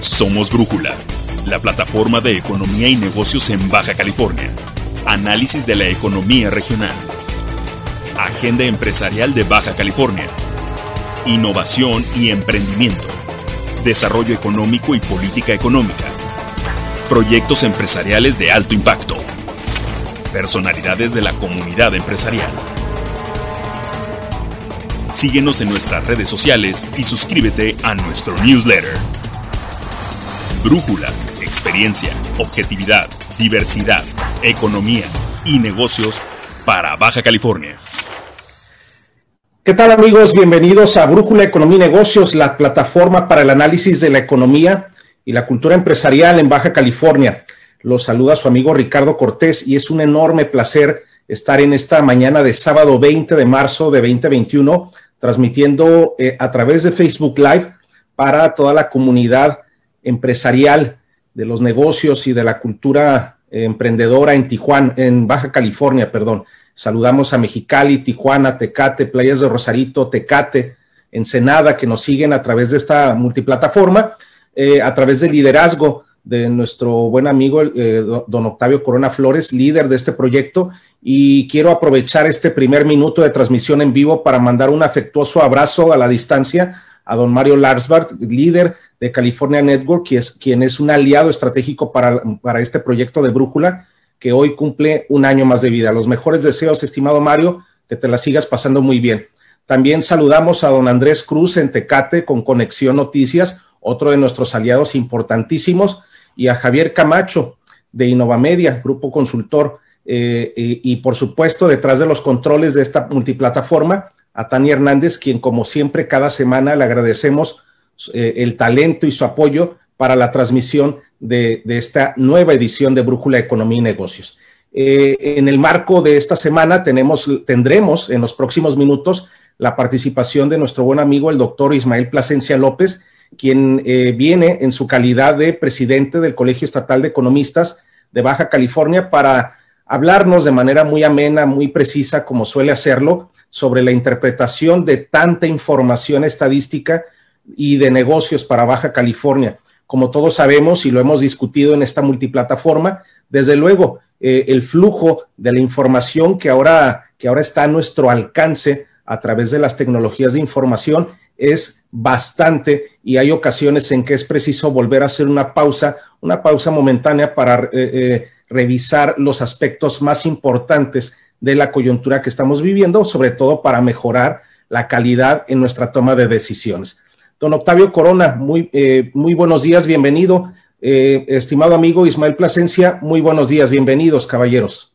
Somos Brújula, la plataforma de economía y negocios en Baja California. Análisis de la economía regional. Agenda empresarial de Baja California. Innovación y emprendimiento. Desarrollo económico y política económica. Proyectos empresariales de alto impacto. Personalidades de la comunidad empresarial. Síguenos en nuestras redes sociales y suscríbete a nuestro newsletter. Brújula, experiencia, objetividad, diversidad, economía y negocios para Baja California. ¿Qué tal amigos? Bienvenidos a Brújula Economía y Negocios, la plataforma para el análisis de la economía y la cultura empresarial en Baja California. Los saluda su amigo Ricardo Cortés y es un enorme placer estar en esta mañana de sábado 20 de marzo de 2021, transmitiendo eh, a través de Facebook Live para toda la comunidad empresarial de los negocios y de la cultura eh, emprendedora en Tijuana, en Baja California, perdón. Saludamos a Mexicali, Tijuana, Tecate, Playas de Rosarito, Tecate, Ensenada, que nos siguen a través de esta multiplataforma, eh, a través del liderazgo de nuestro buen amigo eh, don Octavio Corona Flores, líder de este proyecto, y quiero aprovechar este primer minuto de transmisión en vivo para mandar un afectuoso abrazo a la distancia a don Mario Larsbart, líder de California Network, quien es, quien es un aliado estratégico para, para este proyecto de Brújula, que hoy cumple un año más de vida. Los mejores deseos, estimado Mario, que te la sigas pasando muy bien. También saludamos a don Andrés Cruz en Tecate con Conexión Noticias, otro de nuestros aliados importantísimos y a Javier Camacho de Innovamedia, grupo consultor, eh, y, por supuesto detrás de los controles de esta multiplataforma, a Tania Hernández, quien como siempre cada semana le agradecemos eh, el talento y su apoyo para la transmisión de, esta nueva edición de Brújula Economía y Negocios. Eh, en el marco de esta semana tenemos, tendremos en los próximos minutos la participación de nuestro buen amigo el doctor Ismael Plasencia López, quien eh, viene en su calidad de presidente del Colegio Estatal de Economistas de Baja California para hablarnos de manera muy amena, muy precisa, como suele hacerlo, sobre la interpretación de tanta información estadística y de negocios para Baja California. Como todos sabemos y lo hemos discutido en esta multiplataforma, desde luego eh, el flujo de la información que ahora, que ahora está a nuestro alcance a través de las tecnologías de información es bastante y hay ocasiones en que es preciso volver a hacer una pausa, una pausa momentánea para eh, eh, revisar los aspectos más importantes de la coyuntura que estamos viviendo, sobre todo para mejorar la calidad en nuestra toma de decisiones. Don Octavio Corona, muy, eh, muy buenos días, bienvenido. estimado amigo Ismael Plasencia, muy buenos días, bienvenidos, caballeros.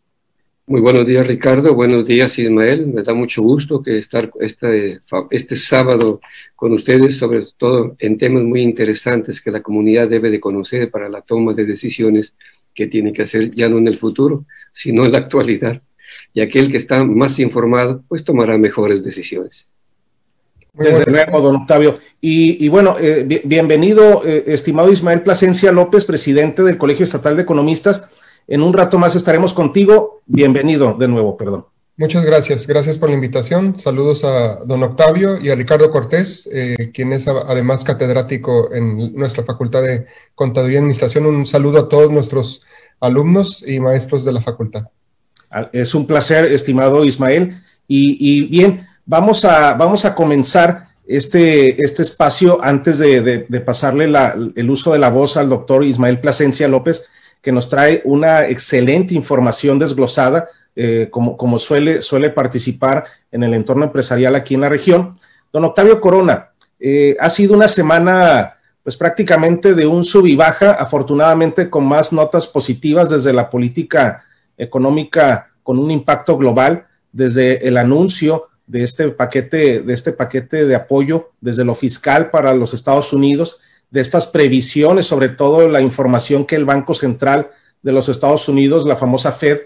Muy buenos días, Ricardo. Buenos días, Ismael. Me da mucho gusto que estar este, este sábado con ustedes, sobre todo en temas muy interesantes que la comunidad debe de conocer para la toma de decisiones que tiene que hacer ya no en el futuro, sino en la actualidad. Y aquel que está más informado, pues tomará mejores decisiones. Desde luego, don Octavio. Y, bueno, eh, bienvenido, eh, estimado Ismael Plasencia López, presidente del Colegio Estatal de Economistas. En un rato más estaremos contigo. Bienvenido de nuevo, perdón. Muchas gracias. Gracias por la invitación. Saludos a don Octavio y a Ricardo Cortés, eh, quien es además catedrático en nuestra Facultad de Contaduría y Administración. Un saludo a todos nuestros alumnos y maestros de la facultad. Es un placer, estimado Ismael. Y, bien, vamos a, vamos a comenzar este, este espacio antes de, pasarle el uso de la voz al doctor Ismael Plasencia López que nos trae una excelente información desglosada, eh, como, como suele, suele participar en el entorno empresarial aquí en la región. Don Octavio Corona, eh, ha sido una semana pues prácticamente de un sub y baja, afortunadamente con más notas positivas desde la política económica con un impacto global, desde el anuncio de este paquete, de este paquete de apoyo desde lo fiscal para los Estados Unidos, de estas previsiones, sobre todo la información que el Banco Central de los Estados Unidos, la famosa Fed,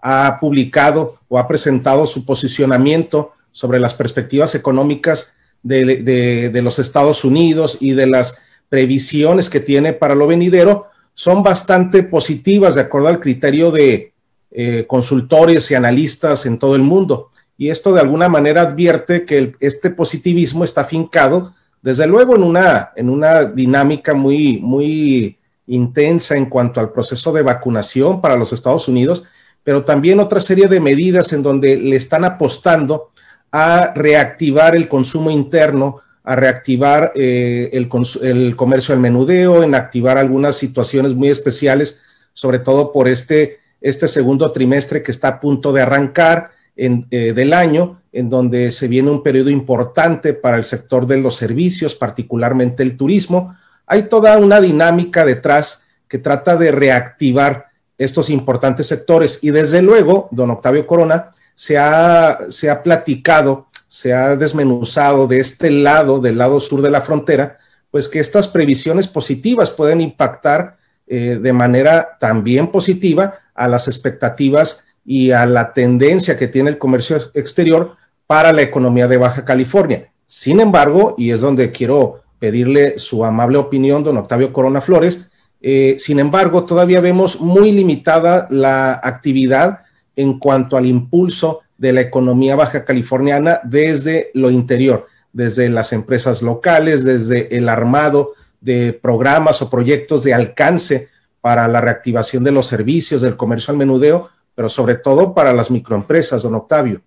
ha publicado o ha presentado su posicionamiento sobre las perspectivas económicas de, los Estados Unidos y de las previsiones que tiene para lo venidero, son bastante positivas de acuerdo al criterio de eh, consultores y analistas en todo el mundo. Y esto de alguna manera advierte que este positivismo está fincado desde luego en una, en una dinámica muy, muy intensa en cuanto al proceso de vacunación para los Estados Unidos, pero también otra serie de medidas en donde le están apostando a reactivar el consumo interno, a reactivar eh, el, el, comercio al menudeo, en activar algunas situaciones muy especiales, sobre todo por este, este segundo trimestre que está a punto de arrancar eh, del año, en donde se viene un periodo importante para el sector de los servicios, particularmente el turismo. Hay toda una dinámica detrás que trata de reactivar estos importantes sectores y desde luego, don Octavio Corona, se ha, se ha platicado, se ha desmenuzado de este lado, del lado sur de la frontera, pues que estas previsiones positivas pueden impactar eh, de manera también positiva a las expectativas y a la tendencia que tiene el comercio exterior para la economía de Baja California. Sin embargo, y es donde quiero pedirle su amable opinión, don Octavio Corona Flores, eh, sin embargo, todavía vemos muy limitada la actividad en cuanto al impulso de la economía baja californiana desde lo interior, desde las empresas locales, desde el armado de programas o proyectos de alcance para la reactivación de los servicios, del comercio al menudeo, pero sobre todo para las microempresas, don Octavio.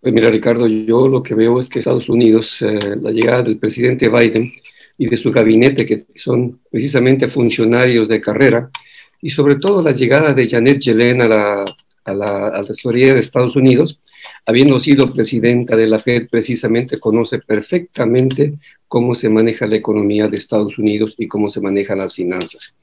Pues mira, Ricardo, yo lo que veo es que Estados Unidos, eh, la llegada del presidente Biden y de su gabinete, que son precisamente funcionarios de carrera, y sobre todo la llegada de Janet Yellen a la, a la, de Estados Unidos, habiendo sido presidenta de la Fed, precisamente conoce perfectamente cómo se maneja la economía de Estados Unidos y cómo se manejan las finanzas.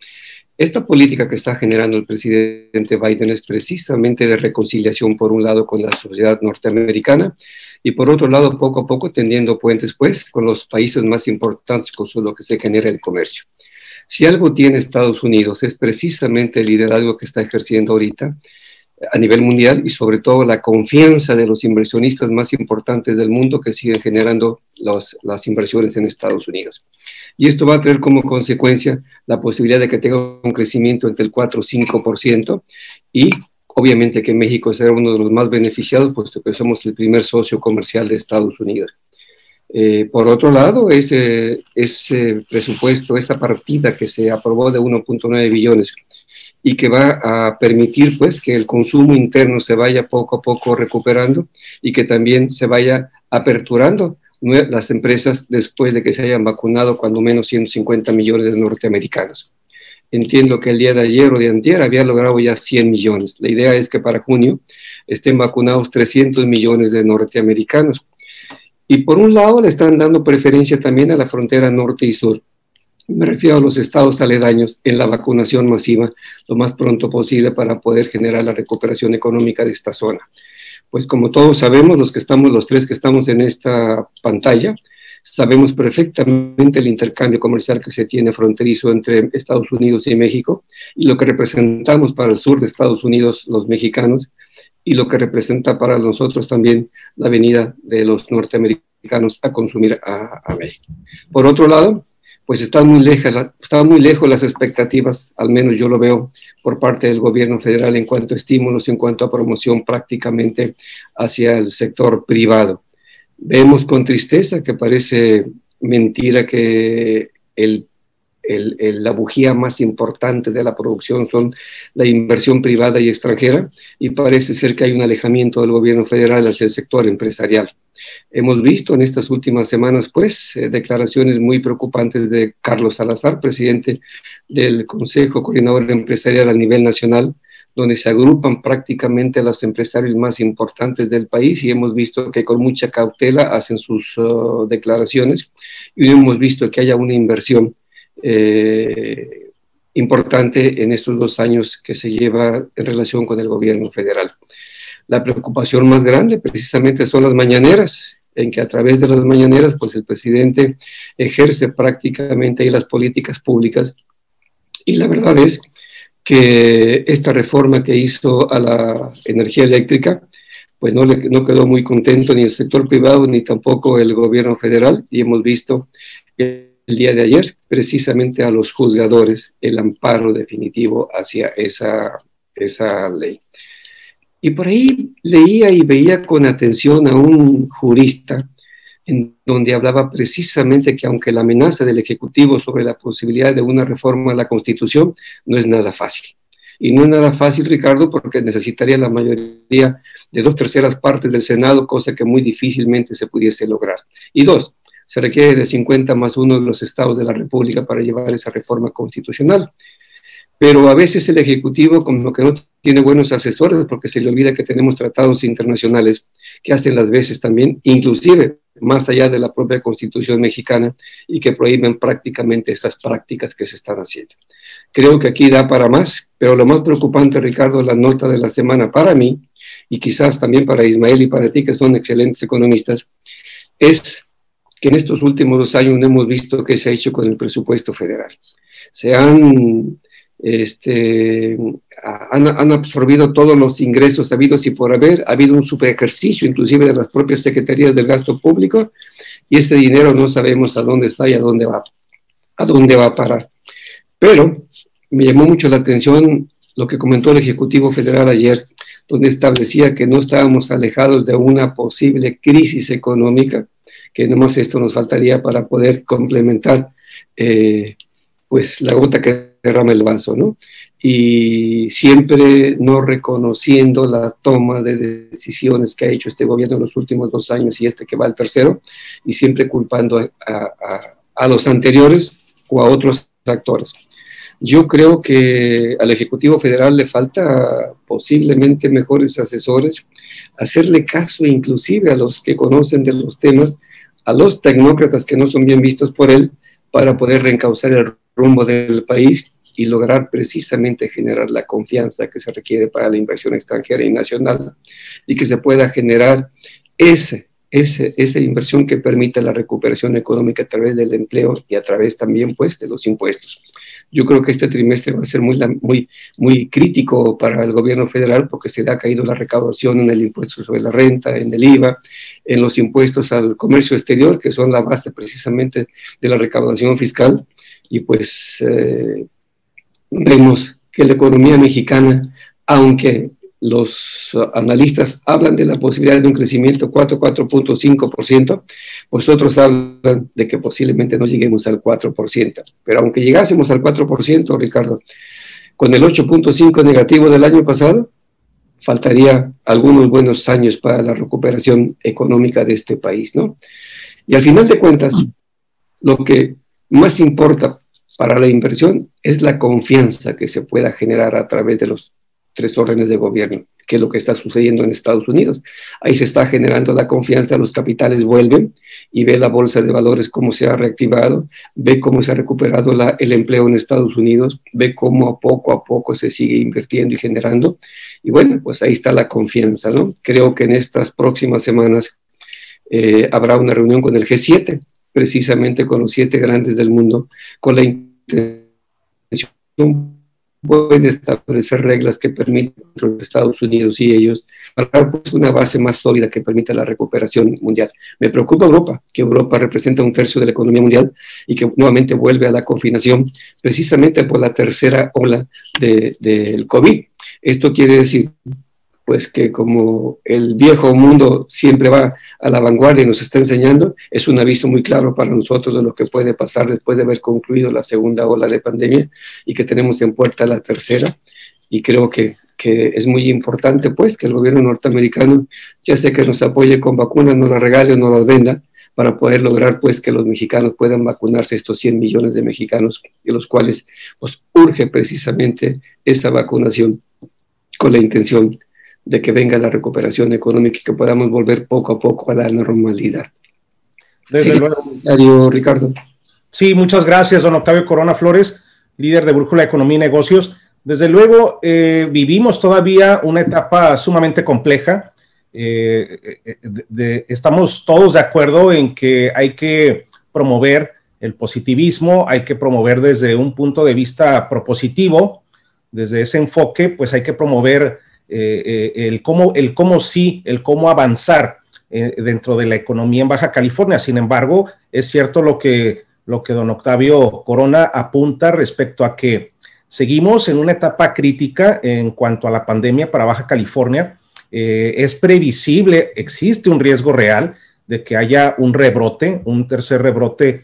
Esta política que está generando el presidente Biden es precisamente de reconciliación, por un lado, con la sociedad norteamericana y por otro lado, poco a poco, tendiendo puentes, pues, con los países más importantes con lo que se genera el comercio. Si algo tiene Estados Unidos es precisamente el liderazgo que está ejerciendo ahorita a nivel mundial y sobre todo la confianza de los inversionistas más importantes del mundo que siguen generando los, las inversiones en Estados Unidos. Y esto va a tener como consecuencia la posibilidad de que tenga un crecimiento entre el 4 o 5% y obviamente que México será uno de los más beneficiados, puesto que somos el primer socio comercial de Estados Unidos. Eh, por otro lado, ese, ese presupuesto, esta partida que se aprobó de 1.9 billones, y que va a permitir pues que el consumo interno se vaya poco a poco recuperando y que también se vaya aperturando las empresas después de que se hayan vacunado cuando menos 150 millones de norteamericanos. Entiendo que el día de ayer o de antier había logrado ya 100 millones. La idea es que para junio estén vacunados 300 millones de norteamericanos. Y por un lado le están dando preferencia también a la frontera norte y sur me refiero a los estados aledaños en la vacunación masiva lo más pronto posible para poder generar la recuperación económica de esta zona. Pues como todos sabemos, los que estamos, los tres que estamos en esta pantalla, sabemos perfectamente el intercambio comercial que se tiene fronterizo entre Estados Unidos y México y lo que representamos para el sur de Estados Unidos los mexicanos y lo que representa para nosotros también la venida de los norteamericanos a consumir a, a México. Por otro lado, pues están muy estaban muy lejos las expectativas, al menos yo lo veo por parte del gobierno federal en cuanto a estímulos, en cuanto a promoción prácticamente hacia el sector privado. Vemos con tristeza que parece mentira que el la bujía más importante de la producción son la inversión privada y extranjera y parece ser que hay un alejamiento del gobierno federal hacia el sector empresarial. Hemos visto en estas últimas semanas, pues, eh, declaraciones muy preocupantes de Carlos Salazar, presidente del Consejo Coordinador Empresarial a nivel nacional, donde se agrupan prácticamente los empresarios más importantes del país y hemos visto que con mucha cautela hacen sus uh, declaraciones y hemos visto que haya una inversión eh, importante en estos dos años que se lleva en relación con el gobierno federal. La preocupación más grande precisamente son las mañaneras, en que a través de las mañaneras, pues el presidente ejerce prácticamente ahí las políticas públicas. Y la verdad es que esta reforma que hizo a la energía eléctrica, pues no, le, no quedó muy contento ni el sector privado ni tampoco el gobierno federal. Y hemos visto el día de ayer precisamente a los juzgadores el amparo definitivo hacia esa, esa ley. Y por ahí leía y veía con atención a un jurista en donde hablaba precisamente que aunque la amenaza del Ejecutivo sobre la posibilidad de una reforma a la Constitución no es nada fácil. Y no es nada fácil, Ricardo, porque necesitaría la mayoría de dos terceras partes del Senado, cosa que muy difícilmente se pudiese lograr. Y dos, se requiere de 50 más uno de los estados de la República para llevar esa reforma constitucional. Pero a veces el Ejecutivo como que no tiene buenos asesores porque se le olvida que tenemos tratados internacionales que hacen las veces también, inclusive más allá de la propia Constitución mexicana y que prohíben prácticamente estas prácticas que se están haciendo. Creo que aquí da para más, pero lo más preocupante, Ricardo, la nota de la semana para mí, y quizás también para Ismael y para ti, que son excelentes economistas, es que en estos últimos dos años no hemos visto qué se ha hecho con el presupuesto federal. Se han, este, han, han, absorbido todos los ingresos habidos y por haber, ha habido un super ejercicio inclusive de las propias secretarías del gasto público, y ese dinero no sabemos a dónde está y a dónde va, a dónde va a parar. Pero me llamó mucho la atención lo que comentó el Ejecutivo Federal ayer, donde establecía que no estábamos alejados de una posible crisis económica, que nomás esto nos faltaría para poder complementar eh, pues la gota que derrama el vaso, ¿no? Y siempre no reconociendo la toma de decisiones que ha hecho este gobierno en los últimos dos años y este que va al tercero, y siempre culpando a, a, a los anteriores o a otros actores. Yo creo que al Ejecutivo Federal le falta posiblemente mejores asesores, hacerle caso inclusive a los que conocen de los temas, a los tecnócratas que no son bien vistos por él, para poder reencauzar el rumbo del país y lograr precisamente generar la confianza que se requiere para la inversión extranjera y nacional y que se pueda generar ese esa inversión que permita la recuperación económica a través del empleo y a través también pues de los impuestos. Yo creo que este trimestre va a ser muy, muy, muy crítico para el gobierno federal porque se le ha caído la recaudación en el impuesto sobre la renta, en el IVA, en los impuestos al comercio exterior, que son la base precisamente de la recaudación fiscal. Y pues eh, vemos que la economía mexicana, aunque los analistas hablan de la posibilidad de un crecimiento 4, 4.5%, pues otros hablan de que posiblemente no lleguemos al 4%. Pero aunque llegásemos al 4%, Ricardo, con el 8.5 negativo del año pasado, faltaría algunos buenos años para la recuperación económica de este país, ¿no? Y al final de cuentas, lo que más importa para la inversión es la confianza que se pueda generar a través de los tres órdenes de gobierno, que es lo que está sucediendo en Estados Unidos. Ahí se está generando la confianza, los capitales vuelven y ve la bolsa de valores cómo se ha reactivado, ve cómo se ha recuperado el empleo en Estados Unidos, ve cómo poco a poco se sigue invirtiendo y generando. Y bueno, pues ahí está la confianza, ¿no? Creo que en estas próximas semanas eh, habrá una reunión con el G7, precisamente con los siete grandes del mundo, con la intención puede establecer reglas que permitan a Estados Unidos y ellos pues, una base más sólida que permita la recuperación mundial. Me preocupa Europa, que Europa representa un tercio de la economía mundial y que nuevamente vuelve a la confinación precisamente por la tercera ola del de, COVID. Esto quiere decir pues que como el viejo mundo siempre va a la vanguardia y nos está enseñando, es un aviso muy claro para nosotros de lo que puede pasar después de haber concluido la segunda ola de pandemia y que tenemos en puerta la tercera. Y creo que, que es muy importante pues que el gobierno norteamericano, ya sea que nos apoye con vacunas, nos las regale o nos las venda, para poder lograr pues que los mexicanos puedan vacunarse, estos 100 millones de mexicanos, de los cuales pues urge precisamente esa vacunación con la intención de que venga la recuperación económica y que podamos volver poco a poco a la normalidad. Desde luego. Ricardo. Sí, muchas gracias, don Octavio Corona Flores, líder de Brújula Economía y Negocios. Desde luego, eh, vivimos todavía una etapa sumamente compleja. Eh, eh, estamos todos de acuerdo en que hay que promover el positivismo, hay que promover desde un punto de vista propositivo, desde ese enfoque, pues hay que promover eh, eh, el, cómo, el cómo sí, el cómo avanzar eh, dentro de la economía en Baja California. Sin embargo, es cierto lo que, lo que don Octavio Corona apunta respecto a que seguimos en una etapa crítica en cuanto a la pandemia para Baja California. es previsible, existe un riesgo real de que haya un rebrote, un tercer rebrote,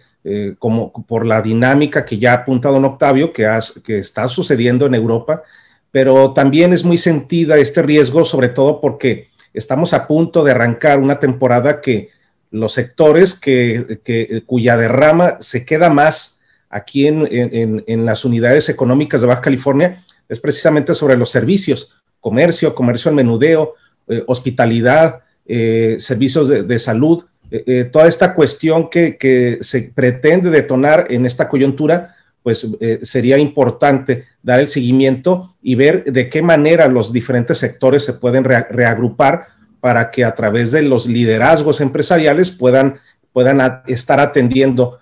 como por la dinámica que ya ha apuntado don Octavio, que, que está sucediendo en Europa, pero también es muy sentida este riesgo, sobre todo porque estamos a punto de arrancar una temporada que los sectores que, cuya derrama se queda más aquí en, las unidades económicas de Baja California es precisamente sobre los servicios, comercio, comercio al menudeo, eh, hospitalidad, eh, servicios de, salud, eh, toda esta cuestión que, se pretende detonar en esta coyuntura, pues sería importante dar el seguimiento y ver de qué manera los diferentes sectores se pueden reagrupar para que a través de los liderazgos empresariales puedan, puedan estar atendiendo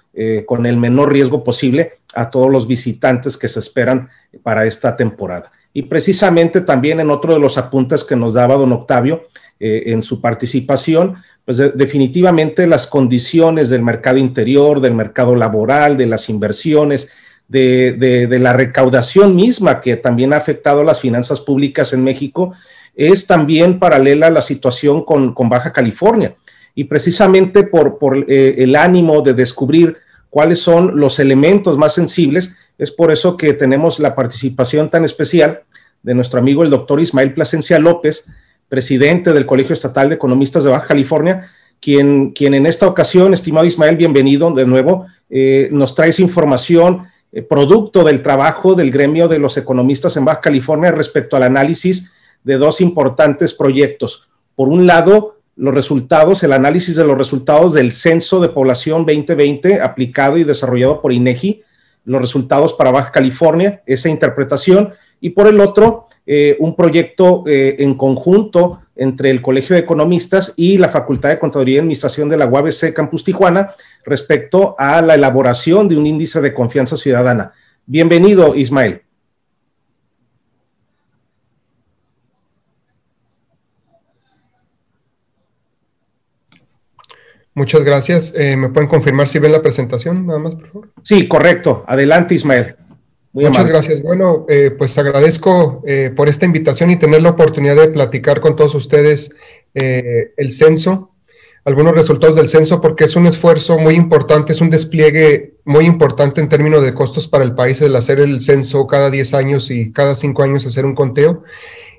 con el menor riesgo posible a todos los visitantes que se esperan para esta temporada. Y precisamente también en otro de los apuntes que nos daba don Octavio eh, en su participación, pues definitivamente las condiciones del mercado interior, del mercado laboral, de las inversiones, de, la recaudación misma que también ha afectado las finanzas públicas en México, es también paralela a la situación con, Baja California. Y precisamente por, por eh, el ánimo de descubrir cuáles son los elementos más sensibles, es por eso que tenemos la participación tan especial de nuestro amigo el doctor Ismael Plasencia López, presidente del Colegio Estatal de Economistas de Baja California, quien, quien en esta ocasión, estimado Ismael, bienvenido de nuevo, eh, nos trae información eh, producto del trabajo del gremio de los economistas en Baja California respecto al análisis de dos importantes proyectos. Por un lado, los resultados, el análisis de los resultados del Censo de Población 2020 aplicado y desarrollado por INEGI, los resultados para Baja California, esa interpretación, y por el otro, eh, un proyecto eh, en conjunto entre el Colegio de Economistas y la Facultad de Contaduría y Administración de la UABC Campus Tijuana respecto a la elaboración de un índice de confianza ciudadana. Bienvenido, Ismael. Muchas gracias. Eh, ¿Me pueden confirmar si ven la presentación, nada más, por favor? Sí, correcto. Adelante, Ismael. Muchas gracias. Bueno, eh, pues agradezco eh, por esta invitación y tener la oportunidad de platicar con todos ustedes el censo, algunos resultados del censo, porque es un esfuerzo muy importante, es un despliegue muy importante en términos de costos para el país el hacer el censo cada 10 años y cada 5 años hacer un conteo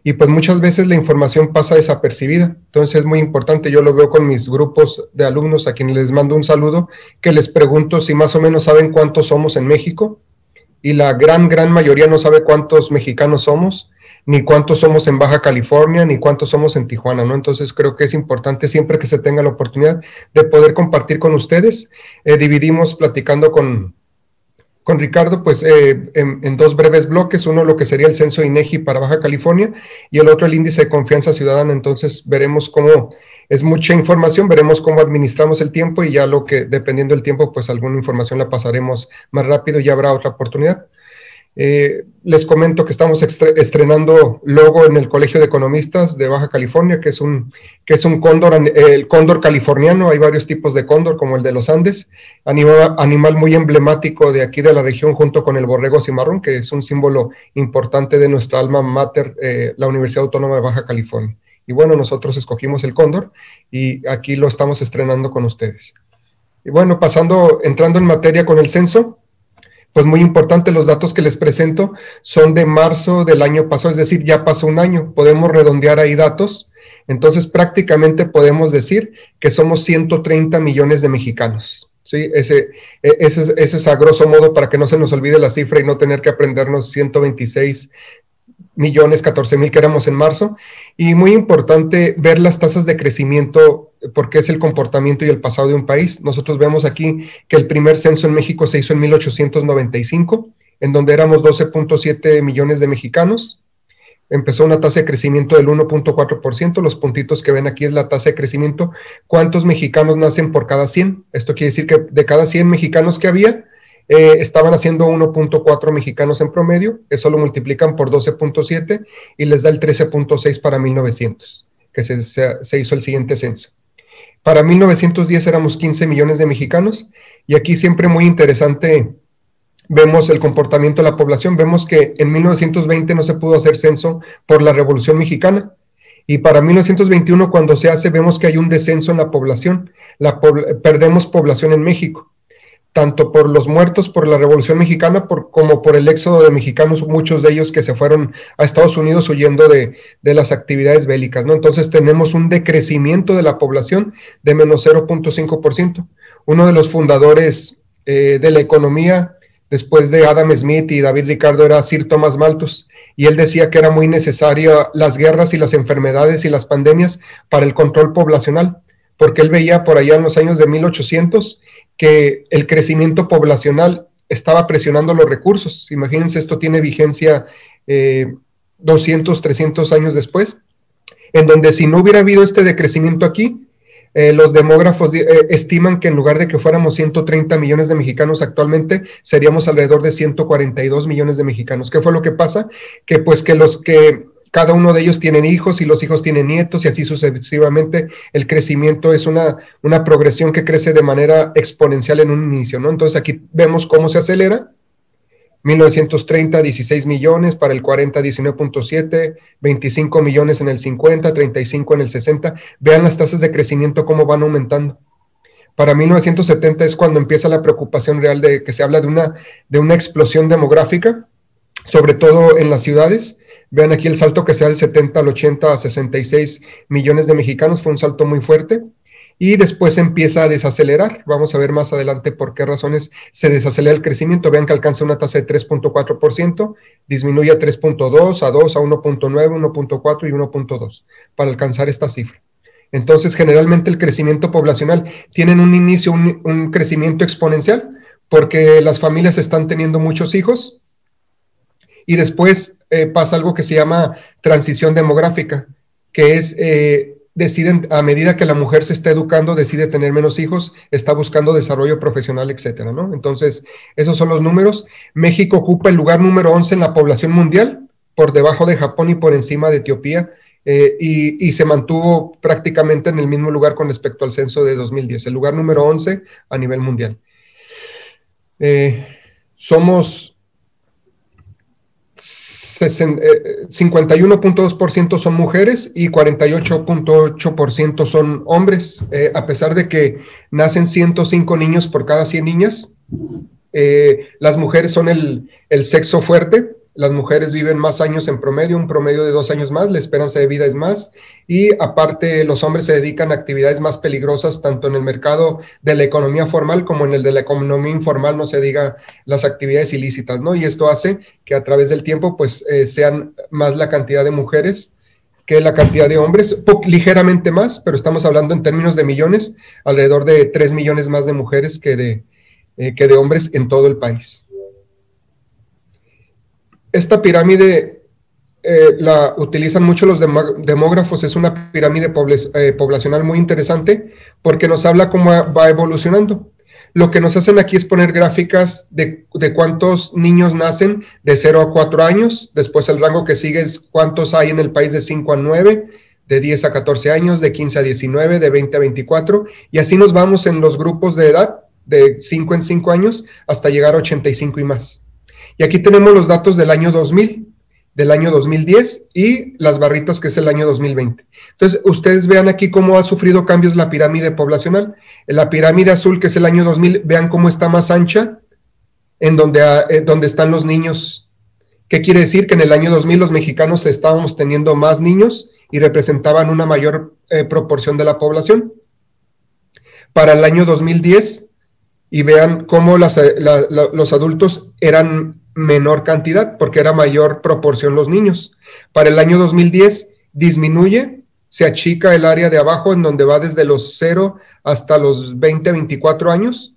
y pues muchas veces la información pasa desapercibida. Entonces es muy importante, yo lo veo con mis grupos de alumnos a quienes les mando un saludo, que les pregunto si más o menos saben cuántos somos en México y la gran, gran mayoría no sabe cuántos mexicanos somos, ni cuántos somos en Baja California, ni cuántos somos en Tijuana, ¿no? Entonces creo que es importante siempre que se tenga la oportunidad de poder compartir con ustedes. Eh, dividimos platicando con, con Ricardo, pues eh, en, dos breves bloques, uno lo que sería el censo INEGI para Baja California y el otro el índice de confianza ciudadana. Entonces veremos cómo es mucha información, veremos cómo administramos el tiempo y ya lo que, dependiendo del tiempo, pues alguna información la pasaremos más rápido y habrá otra oportunidad. Eh, les comento que estamos estrenando logo en el Colegio de Economistas de Baja California, que es un, que es un cóndor, el cóndor californiano. Hay varios tipos de cóndor, como el de los Andes, animal, muy emblemático de aquí de la región, junto con el borrego cimarrón, que es un símbolo importante de nuestra alma mater, eh, la Universidad Autónoma de Baja California. Y bueno, nosotros escogimos el cóndor y aquí lo estamos estrenando con ustedes. Y bueno, pasando, entrando en materia con el censo, pues muy importante, los datos que les presento son de marzo del año pasado, es decir, ya pasó un año, podemos redondear ahí datos, entonces prácticamente podemos decir que somos 130 millones de mexicanos. ¿sí? Ese, e, ese, ese es a grosso modo para que no se nos olvide la cifra y no tener que aprendernos 126 millones, 14 mil que éramos en marzo. Y muy importante ver las tasas de crecimiento, porque es el comportamiento y el pasado de un país. Nosotros vemos aquí que el primer censo en México se hizo en 1895, en donde éramos 12.7 millones de mexicanos. Empezó una tasa de crecimiento del 1.4%. Los puntitos que ven aquí es la tasa de crecimiento. ¿Cuántos mexicanos nacen por cada 100? Esto quiere decir que de cada 100 mexicanos que había, eh, estaban haciendo 1.4 mexicanos en promedio, eso lo multiplican por 12.7 y les da el 13.6 para 1900, que se, hizo el siguiente censo. Para 1910 éramos 15 millones de mexicanos y aquí siempre muy interesante vemos el comportamiento de la población, vemos que en 1920 no se pudo hacer censo por la Revolución Mexicana Y para 1921, cuando se hace, vemos que hay un descenso en la población. La perdemos población en México, tanto por los muertos por la Revolución Mexicana como por el éxodo de mexicanos, muchos de ellos que se fueron a Estados Unidos huyendo de, de las actividades bélicas. ¿no? Entonces tenemos un decrecimiento de la población de menos 0.5%. Uno de los fundadores eh, de la economía después de Adam Smith y David Ricardo era Sir Thomas Malthus, y él decía que era muy necesario las guerras y las enfermedades y las pandemias para el control poblacional, porque él veía por allá en los años de 1800 que el crecimiento poblacional estaba presionando los recursos. Imagínense, esto tiene vigencia 200, eh, 300 años después, en donde si no hubiera habido este decrecimiento aquí, eh, los demógrafos eh, estiman que en lugar de que fuéramos 130 millones de mexicanos actualmente, seríamos alrededor de 142 millones de mexicanos. ¿Qué fue lo que pasa? Que pues que los que cada uno de ellos tienen hijos y los hijos tienen nietos y así sucesivamente. El crecimiento es una, una progresión que crece de manera exponencial en un inicio, ¿no? Entonces aquí vemos cómo se acelera 1930, 16 millones, para el 40, 19.7, 25 millones en el 50, 35 en el 60. Vean las tasas de crecimiento cómo van aumentando. Para 1970 es cuando empieza la preocupación real de que se habla de una, de una explosión demográfica, sobre todo en las ciudades. Vean aquí el salto que sea del 70 al 80 a 66 millones de mexicanos, fue un salto muy fuerte y después empieza a desacelerar. Vamos a ver más adelante por qué razones se desacelera el crecimiento. Vean que alcanza una tasa de 3.4%, disminuye a 3.2, a 2, a 1.9, 1.4 y 1.2 para alcanzar esta cifra. Entonces, generalmente el crecimiento poblacional tiene un inicio, un, crecimiento exponencial, porque las familias están teniendo muchos hijos y después eh, pasa algo que se llama transición demográfica, que es eh, deciden, a medida que la mujer se está educando, decide tener menos hijos, está buscando desarrollo profesional, etcétera, ¿no? Entonces, esos son los números. México ocupa el lugar número 11 en la población mundial, por debajo de Japón y por encima de Etiopía, eh, y, se mantuvo prácticamente en el mismo lugar con respecto al censo de 2010, el lugar número 11 a nivel mundial. Somos 51.2% eh, son mujeres y 48.8% son hombres, eh, a pesar de que nacen 105 niños por cada 100 niñas. Eh, las mujeres son el, el sexo fuerte, las mujeres viven más años en promedio, un promedio de dos años más, la esperanza de vida es más, y aparte los hombres se dedican a actividades más peligrosas, tanto en el mercado de la economía formal como en el de la economía informal, no se diga las actividades ilícitas, ¿no? Y esto hace que a través del tiempo, pues, eh, sean más la cantidad de mujeres que la cantidad de hombres, ligeramente más, pero estamos hablando en términos de millones, alrededor de 3 millones más de mujeres que de, eh, que de hombres en todo el país. Esta pirámide eh, la utilizan mucho los demógrafos, es una pirámide eh, poblacional muy interesante porque nos habla cómo va evolucionando. Lo que nos hacen aquí es poner gráficas de, cuántos niños nacen de 0 a 4 años, después el rango que sigue es cuántos hay en el país de 5 a 9, de 10 a 14 años, de 15 a 19, de 20 a 24, y así nos vamos en los grupos de edad de 5 en 5 años hasta llegar a 85 y más. Y aquí tenemos los datos del año 2000, del año 2010 y las barritas que es el año 2020. Entonces, ustedes vean aquí cómo ha sufrido cambios la pirámide poblacional. En la pirámide azul, que es el año 2000, vean cómo está más ancha, en donde, eh, donde están los niños. ¿Qué quiere decir? Que en el año 2000 los mexicanos estábamos teniendo más niños y representaban una mayor eh, proporción de la población. Para el año 2010, y vean cómo eh, los adultos eran menor cantidad porque era mayor proporción los niños. Para el año 2010 disminuye, se achica el área de abajo en donde va desde los 0 hasta los 20, 24 años.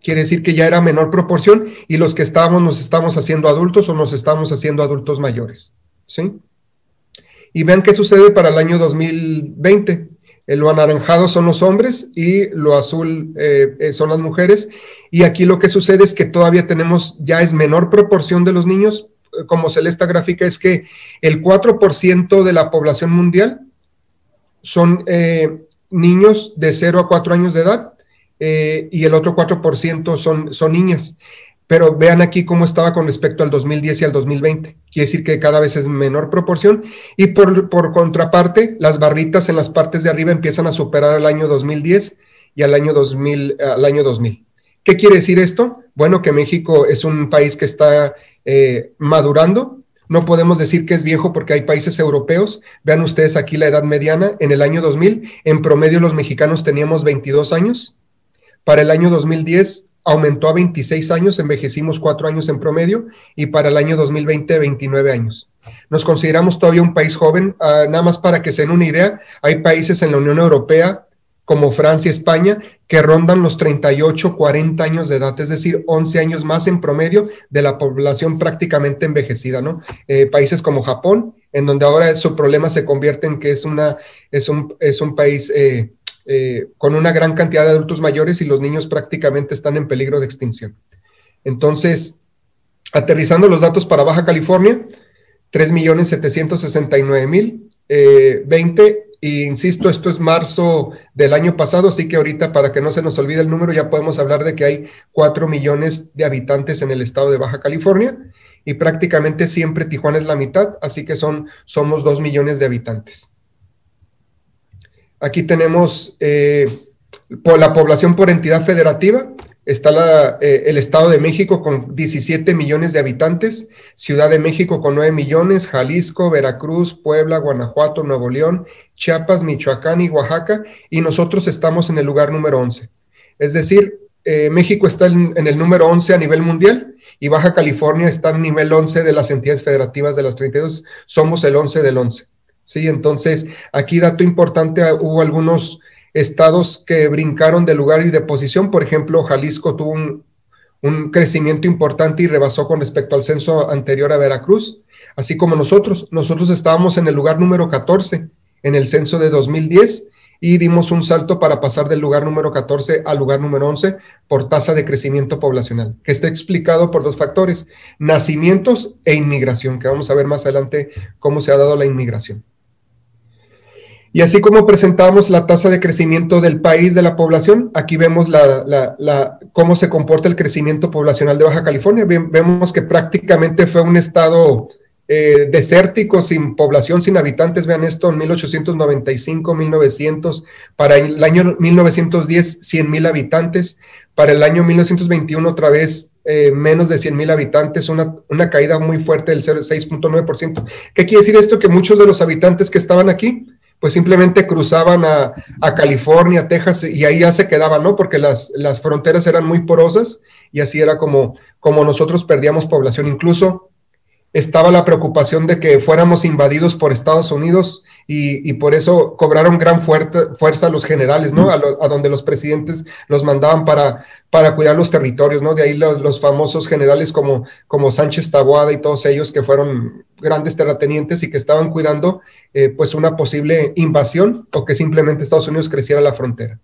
Quiere decir que ya era menor proporción y los que estábamos nos estamos haciendo adultos o nos estamos haciendo adultos mayores. ¿Sí? Y vean qué sucede para el año 2020. Lo anaranjado son los hombres y lo azul eh, eh, son las mujeres. Y aquí lo que sucede es que todavía tenemos, ya es menor proporción de los niños, eh, como se lee esta gráfica, es que el 4% de la población mundial son niños de 0 a 4 años de edad y el otro 4% son, son niñas. Pero vean aquí cómo estaba con respecto al 2010 y al 2020. Quiere decir que cada vez es menor proporción. Y por, contraparte, las barritas en las partes de arriba empiezan a superar al año 2010 y al año 2000. Al año 2000. ¿Qué quiere decir esto? Bueno, que México es un país que está eh, madurando. No podemos decir que es viejo porque hay países europeos. Vean ustedes aquí la edad mediana. En el año 2000, en promedio los mexicanos teníamos 22 años. Para el año 2010 aumentó a 26 años, envejecimos cuatro años en promedio y para el año 2020 29 años. Nos consideramos todavía un país joven, ah, nada más para que se den una idea, hay países en la Unión Europea como Francia, España, que rondan los 38, 40 años de edad, es decir, 11 años más en promedio de la población prácticamente envejecida, ¿no? Eh, países como Japón, en donde ahora su problema se convierte en que es, una, es, un, es un país eh, eh, con una gran cantidad de adultos mayores y los niños prácticamente están en peligro de extinción. Entonces, aterrizando los datos para Baja California, 3.769.020, eh, y insisto, esto es marzo del año pasado, así que ahorita para que no se nos olvide el número, ya podemos hablar de que hay 4 millones de habitantes en el estado de Baja California y prácticamente siempre Tijuana es la mitad, así que son, somos 2 millones de habitantes. Aquí tenemos eh, la población por entidad federativa. Está eh, el Estado de México con 17 millones de habitantes, Ciudad de México con 9 millones, Jalisco, Veracruz, Puebla, Guanajuato, Nuevo León, Chiapas, Michoacán y Oaxaca, y nosotros estamos en el lugar número 11. Es decir, eh, México está en, en, el número 11 a nivel mundial y Baja California está en nivel 11 de las entidades federativas de las 32. Somos el 11 del 11. Sí, entonces aquí dato importante, ah, hubo algunos estados que brincaron de lugar y de posición, por ejemplo, Jalisco tuvo un, crecimiento importante y rebasó con respecto al censo anterior a Veracruz, así como nosotros, nosotros estábamos en el lugar número 14 en el censo de 2010 y dimos un salto para pasar del lugar número 14 al lugar número 11 por tasa de crecimiento poblacional, que está explicado por dos factores, nacimientos e inmigración, que vamos a ver más adelante cómo se ha dado la inmigración. Y así como presentamos la tasa de crecimiento del país, de la población, aquí vemos la, cómo se comporta el crecimiento poblacional de Baja California. Vemos que prácticamente fue un estado eh, desértico, sin población, sin habitantes. Vean esto, en 1895, 1900, para el año 1910, 100 mil habitantes. Para el año 1921, otra vez, eh, menos de 100 mil habitantes, una, una caída muy fuerte del 6.9%. ¿Qué quiere decir esto? Que muchos de los habitantes que estaban aquí, pues simplemente cruzaban a, California, Texas, y ahí ya se quedaban, ¿no? Porque las, las fronteras eran muy porosas y así era como, como nosotros perdíamos población. Incluso estaba la preocupación de que fuéramos invadidos por Estados Unidos y, por eso cobraron gran fuerza los generales, ¿no? A, donde los presidentes los mandaban para, para cuidar los territorios, ¿no? De ahí los, famosos generales como, como Sánchez Taboada y todos ellos que fueron grandes terratenientes y que estaban cuidando eh, pues una posible invasión o que simplemente Estados Unidos creciera la frontera.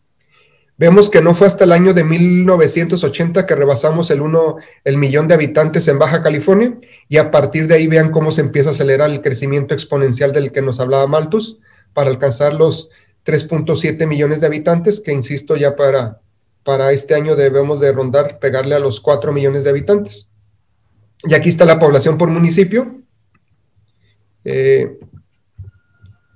Vemos que no fue hasta el año de 1980 que rebasamos el, uno, el millón de habitantes en Baja California y a partir de ahí vean cómo se empieza a acelerar el crecimiento exponencial del que nos hablaba Malthus para alcanzar los 3.7 millones de habitantes, que insisto ya para, para este año debemos de rondar, pegarle a los 4 millones de habitantes. Y aquí está la población por municipio. Eh,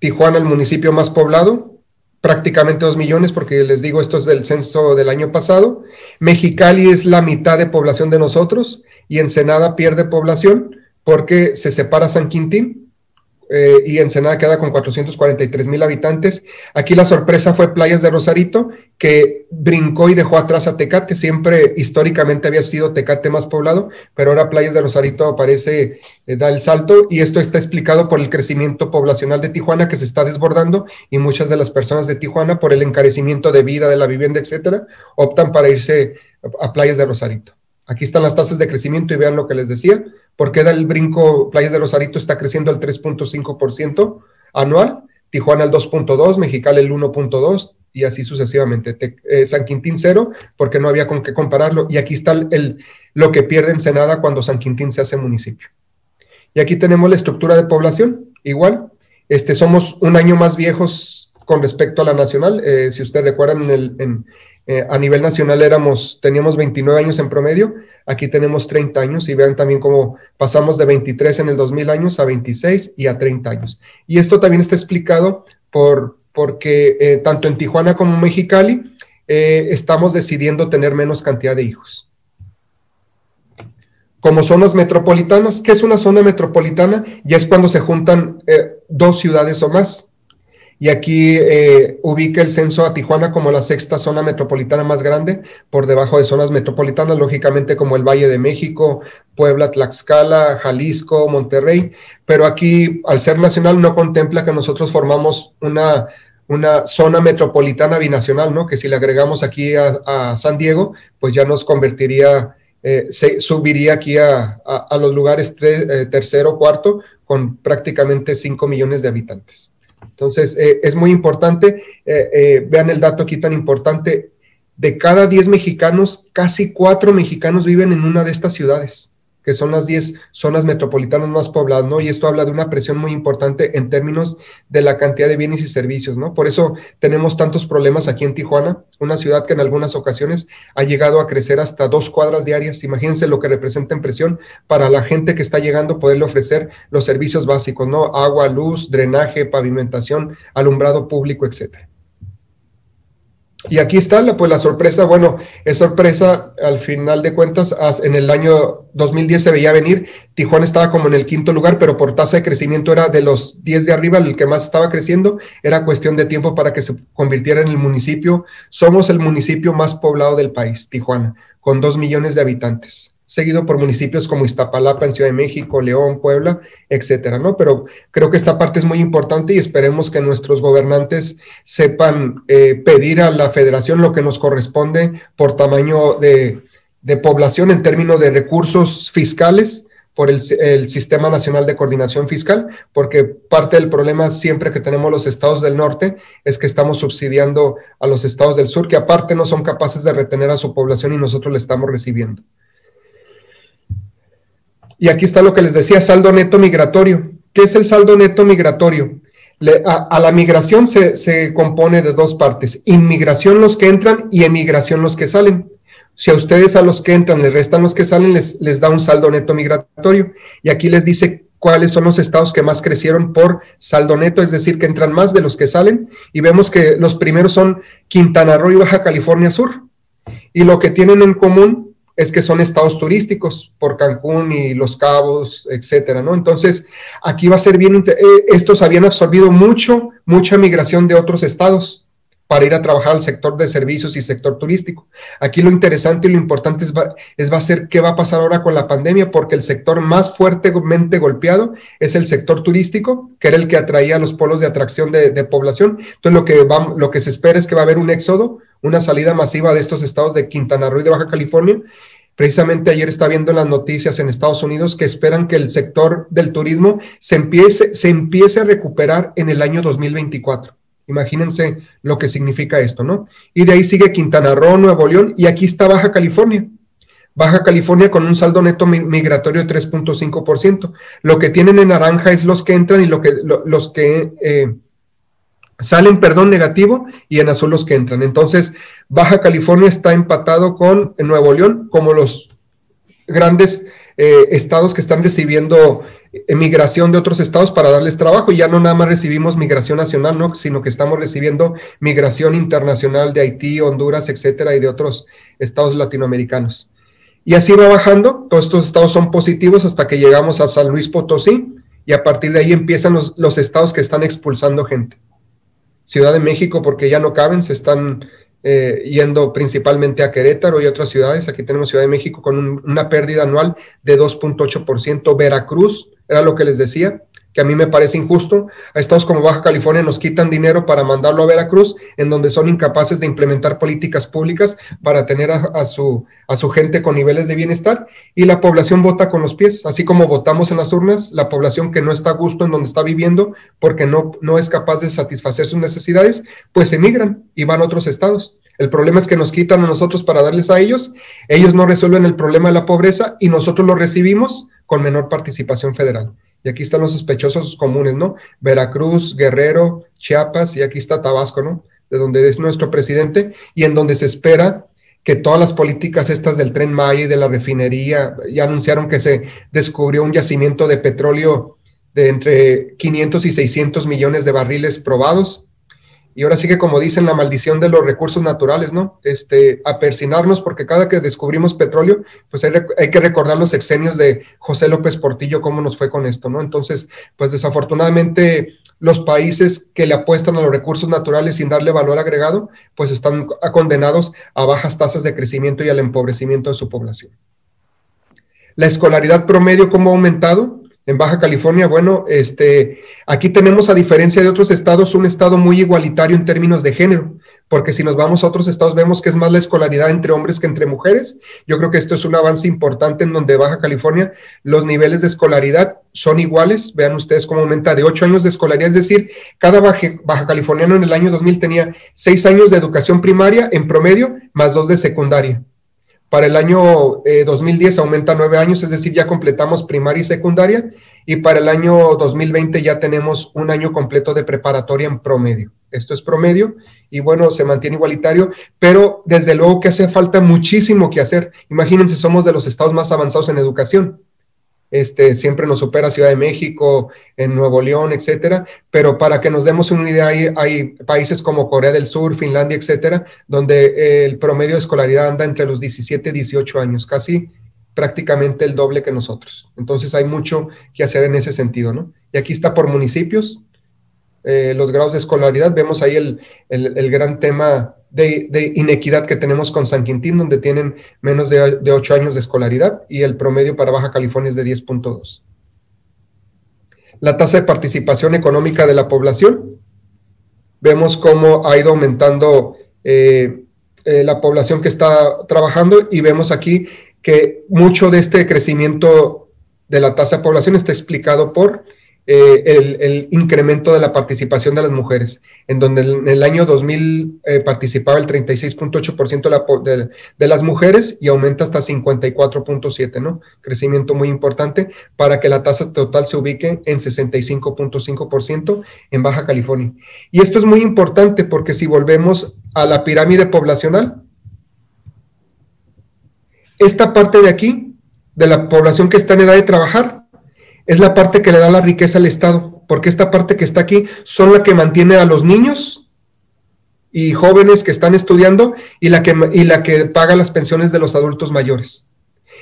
Tijuana, el municipio más poblado, prácticamente 2 millones, porque les digo, esto es del censo del año pasado. Mexicali es la mitad de población de nosotros y Ensenada pierde población porque se separa San Quintín eh, y Ensenada queda con 443 mil habitantes. Aquí la sorpresa fue Playas de Rosarito, que brincó y dejó atrás a Tecate. Siempre históricamente había sido Tecate más poblado, pero ahora Playas de Rosarito aparece, eh, da el salto y esto está explicado por el crecimiento poblacional de Tijuana que se está desbordando y muchas de las personas de Tijuana, por el encarecimiento de vida, de la vivienda, etcétera, optan para irse a Playas de Rosarito. Aquí están las tasas de crecimiento y vean lo que les decía. ¿Por qué da el brinco? Playas de Rosarito está creciendo al 3.5% anual, Tijuana al 2.2%, Mexicali el 1.2% y así sucesivamente. Eh, San Quintín cero, porque no había con qué compararlo. Y aquí está el, lo que pierde Ensenada cuando San Quintín se hace municipio. Y aquí tenemos la estructura de población, igual. Este, somos un año más viejos con respecto a la nacional. Eh, si ustedes recuerdan, en el, eh, a nivel nacional éramos, teníamos 29 años en promedio, aquí tenemos 30 años y vean también cómo pasamos de 23 en el 2000 años a 26 y a 30 años. Y esto también está explicado por, porque eh, tanto en Tijuana como en Mexicali eh, estamos decidiendo tener menos cantidad de hijos. Como zonas metropolitanas, ¿qué es una zona metropolitana? Ya es cuando se juntan dos ciudades o más y aquí eh, ubica el censo a Tijuana como la sexta zona metropolitana más grande, por debajo de zonas metropolitanas, lógicamente como el Valle de México, Puebla, Tlaxcala, Jalisco, Monterrey, pero aquí al ser nacional no contempla que nosotros formamos una, una zona metropolitana binacional, ¿no? Que si le agregamos aquí a, San Diego, pues ya nos convertiría, eh, se subiría aquí a, los lugares eh, tercero, cuarto, con prácticamente 5 millones de habitantes. Entonces, eh, es muy importante, eh, eh, vean el dato aquí tan importante, de cada 10 mexicanos, casi 4 mexicanos viven en una de estas ciudades que son las 10 zonas metropolitanas más pobladas, ¿no? Y esto habla de una presión muy importante en términos de la cantidad de bienes y servicios, ¿no? Por eso tenemos tantos problemas aquí en Tijuana, una ciudad que en algunas ocasiones ha llegado a crecer hasta dos cuadras diarias. Imagínense lo que representa en presión para la gente que está llegando poderle ofrecer los servicios básicos, ¿no? Agua, luz, drenaje, pavimentación, alumbrado público, etcétera. Y aquí está la, pues la sorpresa, bueno, es sorpresa al final de cuentas, en el año 2010 se veía venir, Tijuana estaba como en el quinto lugar, pero por tasa de crecimiento era de los 10 de arriba, el que más estaba creciendo, era cuestión de tiempo para que se convirtiera en el municipio. Somos el municipio más poblado del país, Tijuana, con dos millones de habitantes seguido por municipios como Iztapalapa en Ciudad de México, León, Puebla, etcétera, ¿no? Pero creo que esta parte es muy importante y esperemos que nuestros gobernantes sepan eh, pedir a la federación lo que nos corresponde por tamaño de, población en términos de recursos fiscales por el, el, Sistema Nacional de Coordinación Fiscal, porque parte del problema siempre que tenemos los estados del norte es que estamos subsidiando a los estados del sur, que aparte no son capaces de retener a su población y nosotros le estamos recibiendo. Y aquí está lo que les decía, saldo neto migratorio. ¿Qué es el saldo neto migratorio? a, la migración se, compone de dos partes, inmigración los que entran y emigración los que salen. Si a ustedes a los que entran les restan los que salen, les, les da un saldo neto migratorio. Y aquí les dice cuáles son los estados que más crecieron por saldo neto, es decir, que entran más de los que salen. Y vemos que los primeros son Quintana Roo y Baja California Sur. Y lo que tienen en común es que son estados turísticos por Cancún y Los Cabos, etcétera, ¿no? Entonces, aquí va a ser bien, eh, estos habían absorbido mucho, mucha migración de otros estados para ir a trabajar al sector de servicios y sector turístico. Aquí lo interesante y lo importante es va, es va a ser qué va a pasar ahora con la pandemia, porque el sector más fuertemente golpeado es el sector turístico, que era el que atraía los polos de atracción de, población. Entonces, lo que, va, lo que se espera es que va a haber un éxodo, una salida masiva de estos estados de Quintana Roo y de Baja California. Precisamente ayer está viendo en las noticias en Estados Unidos que esperan que el sector del turismo se empiece, se empiece a recuperar en el año 2024. Imagínense lo que significa esto, ¿no? Y de ahí sigue Quintana Roo, Nuevo León y aquí está Baja California. Baja California con un saldo neto migratorio de 3.5%. Lo que tienen en naranja es los que entran y lo que, los que eh, salen, perdón, negativo y en azul los que entran. Entonces, Baja California está empatado con Nuevo León como los grandes eh, estados que están recibiendo migración de otros estados para darles trabajo. Y ya no nada más recibimos migración nacional, ¿no? sino que estamos recibiendo migración internacional de Haití, Honduras, etcétera, y de otros estados latinoamericanos. Y así va bajando, todos estos estados son positivos hasta que llegamos a San Luis Potosí, y a partir de ahí empiezan los, los estados que están expulsando gente. Ciudad de México porque ya no caben, se están eh, yendo principalmente a Querétaro y otras ciudades. Aquí tenemos Ciudad de México con una pérdida anual de 2.8%. Veracruz, era lo que les decía, que a mí me parece injusto. A estados como Baja California nos quitan dinero para mandarlo a Veracruz, en donde son incapaces de implementar políticas públicas para tener a, su, a su gente con niveles de bienestar y la población vota con los pies, así como votamos en las urnas, la población que no está a gusto en donde está viviendo porque no, no es capaz de satisfacer sus necesidades, pues emigran y van a otros estados. El problema es que nos quitan a nosotros para darles a ellos, ellos no resuelven el problema de la pobreza y nosotros lo recibimos con menor participación federal. Y aquí están los sospechosos comunes, ¿no? Veracruz, Guerrero, Chiapas y aquí está Tabasco, ¿no? de donde es nuestro presidente y en donde se espera que todas las políticas estas del tren Maya y de la refinería, ya anunciaron que se descubrió un yacimiento de petróleo de entre 500 y 600 millones de barriles probados. Y ahora sí que como dicen la maldición de los recursos naturales, ¿no? Este, apersinarnos porque cada que descubrimos petróleo, pues hay, hay, que recordar los exenios de José López Portillo, cómo nos fue con esto, ¿no? Entonces, pues desafortunadamente los países que le apuestan a los recursos naturales sin darle valor agregado, pues están condenados a bajas tasas de crecimiento y al empobrecimiento de su población. La escolaridad promedio, ¿cómo ha aumentado? En Baja California, bueno, este, aquí tenemos a diferencia de otros estados un estado muy igualitario en términos de género, porque si nos vamos a otros estados vemos que es más la escolaridad entre hombres que entre mujeres. Yo creo que esto es un avance importante en donde Baja California los niveles de escolaridad son iguales. Vean ustedes cómo aumenta de 8 años de escolaridad, es decir, cada baja, baja californiano en el año 2000 tenía 6 años de educación primaria en promedio, más 2 de secundaria. Para el año 2010 eh, aumenta nueve años, es decir, ya completamos primaria y secundaria. Y para el año 2020 ya tenemos un año completo de preparatoria en promedio. Esto es promedio y bueno, se mantiene igualitario, pero desde luego que hace falta muchísimo que hacer. Imagínense, somos de los estados más avanzados en educación este, siempre nos supera Ciudad de México, en Nuevo León, etcétera, pero para que nos demos una idea, hay, hay países como Corea del Sur, Finlandia, etcétera, donde el promedio de escolaridad anda entre los 17 y 18 años, casi prácticamente el doble que nosotros. Entonces hay mucho que hacer en ese sentido, ¿no? Y aquí está por municipios, eh, los grados de escolaridad, vemos ahí el, el, gran tema de, inequidad que tenemos con San Quintín, donde tienen menos de, de 8 años de escolaridad y el promedio para Baja California es de 10.2. La tasa de participación económica de la población, vemos cómo ha ido aumentando eh, eh, la población que está trabajando y vemos aquí que mucho de este crecimiento de la tasa de población está explicado por eh, el, incremento de la participación de las mujeres, en donde en el año 2000 eh, participaba el 36.8% de, de, de, las mujeres y aumenta hasta 54.7%, ¿no? Crecimiento muy importante para que la tasa total se ubique en 65.5% en Baja California. Y esto es muy importante porque si volvemos a la pirámide poblacional, esta parte de aquí, de la población que está en edad de trabajar, es la parte que le da la riqueza al Estado, porque esta parte que está aquí son la que mantiene a los niños y jóvenes que están estudiando y la que, y la que paga las pensiones de los adultos mayores.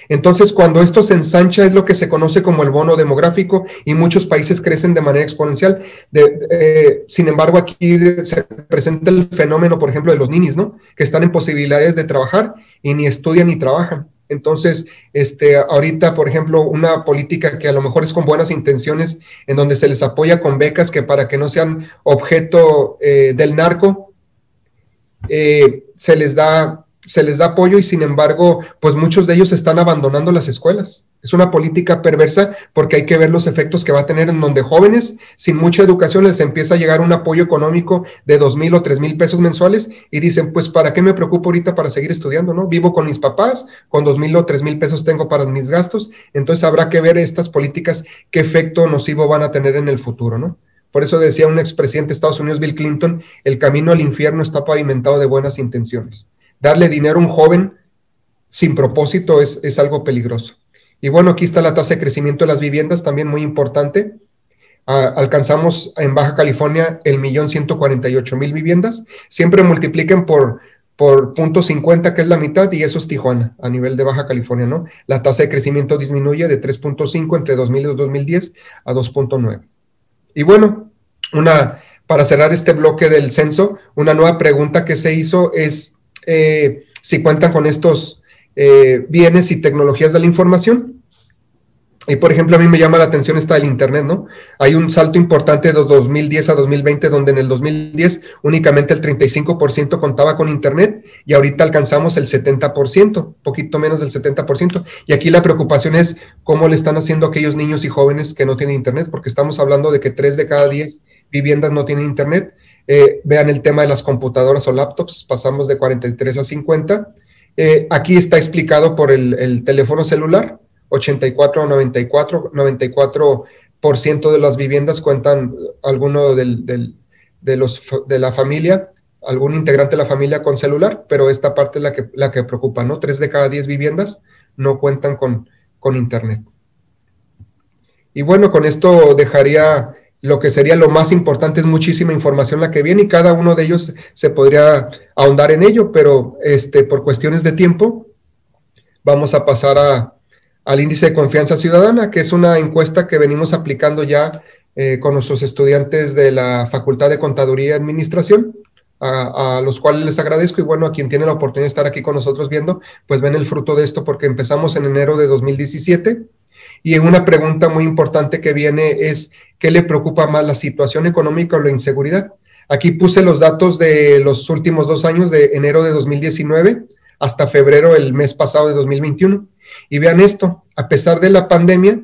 Entonces, cuando esto se ensancha es lo que se conoce como el bono demográfico y muchos países crecen de manera exponencial. Eh, sin embargo, aquí se presenta el fenómeno, por ejemplo, de los niños, ¿no? Que están en posibilidades de trabajar y ni estudian ni trabajan. Entonces, este, ahorita, por ejemplo, una política que a lo mejor es con buenas intenciones, en donde se les apoya con becas que para que no sean objeto eh, del narco, eh, se les da se les da apoyo y sin embargo, pues muchos de ellos están abandonando las escuelas. Es una política perversa porque hay que ver los efectos que va a tener en donde jóvenes sin mucha educación les empieza a llegar un apoyo económico de dos mil o tres mil pesos mensuales y dicen, pues, ¿para qué me preocupo ahorita para seguir estudiando? ¿No? Vivo con mis papás, con dos mil o tres mil pesos tengo para mis gastos, entonces habrá que ver estas políticas qué efecto nocivo van a tener en el futuro, ¿no? Por eso decía un expresidente de Estados Unidos, Bill Clinton, el camino al infierno está pavimentado de buenas intenciones darle dinero a un joven sin propósito es, es, algo peligroso. Y bueno, aquí está la tasa de crecimiento de las viviendas, también muy importante. Ah, alcanzamos en Baja California el millón ciento cuarenta y ocho mil viviendas. Siempre multipliquen por, por punto 50, que es la mitad, y eso es Tijuana, a nivel de Baja California, ¿no? La tasa de crecimiento disminuye de 3.5 entre 2000 y 2010 a 2.9. Y bueno, una, para cerrar este bloque del censo, una nueva pregunta que se hizo es eh, si cuentan con estos eh, bienes y tecnologías de la información. Y por ejemplo, a mí me llama la atención esta del Internet, ¿no? Hay un salto importante de 2010 a 2020, donde en el 2010 únicamente el 35% contaba con Internet y ahorita alcanzamos el 70%, poquito menos del 70%. Y aquí la preocupación es cómo le están haciendo aquellos niños y jóvenes que no tienen Internet, porque estamos hablando de que 3 de cada 10 viviendas no tienen Internet eh, vean el tema de las computadoras o laptops, pasamos de 43 a 50. Eh, aquí está explicado por el, teléfono celular, 84 a 94, 94% de las viviendas cuentan alguno del, de, los, de la familia algún integrante de la familia con celular, pero esta parte es la que, la que preocupa, ¿no? Tres de cada diez viviendas no cuentan con, con Internet. Y bueno, con esto dejaría lo que sería lo más importante, es muchísima información la que viene y cada uno de ellos se podría ahondar en ello, pero este, por cuestiones de tiempo vamos a pasar a, al índice de confianza ciudadana, que es una encuesta que venimos aplicando ya eh, con nuestros estudiantes de la Facultad de Contaduría y Administración, a, los cuales les agradezco y bueno, a quien tiene la oportunidad de estar aquí con nosotros viendo, pues ven el fruto de esto porque empezamos en enero de 2017 y una pregunta muy importante que viene es, ¿qué le preocupa más, la situación económica o la inseguridad? Aquí puse los datos de los últimos dos años, de enero de 2019 hasta febrero el mes pasado de 2021. Y vean esto, a pesar de la pandemia,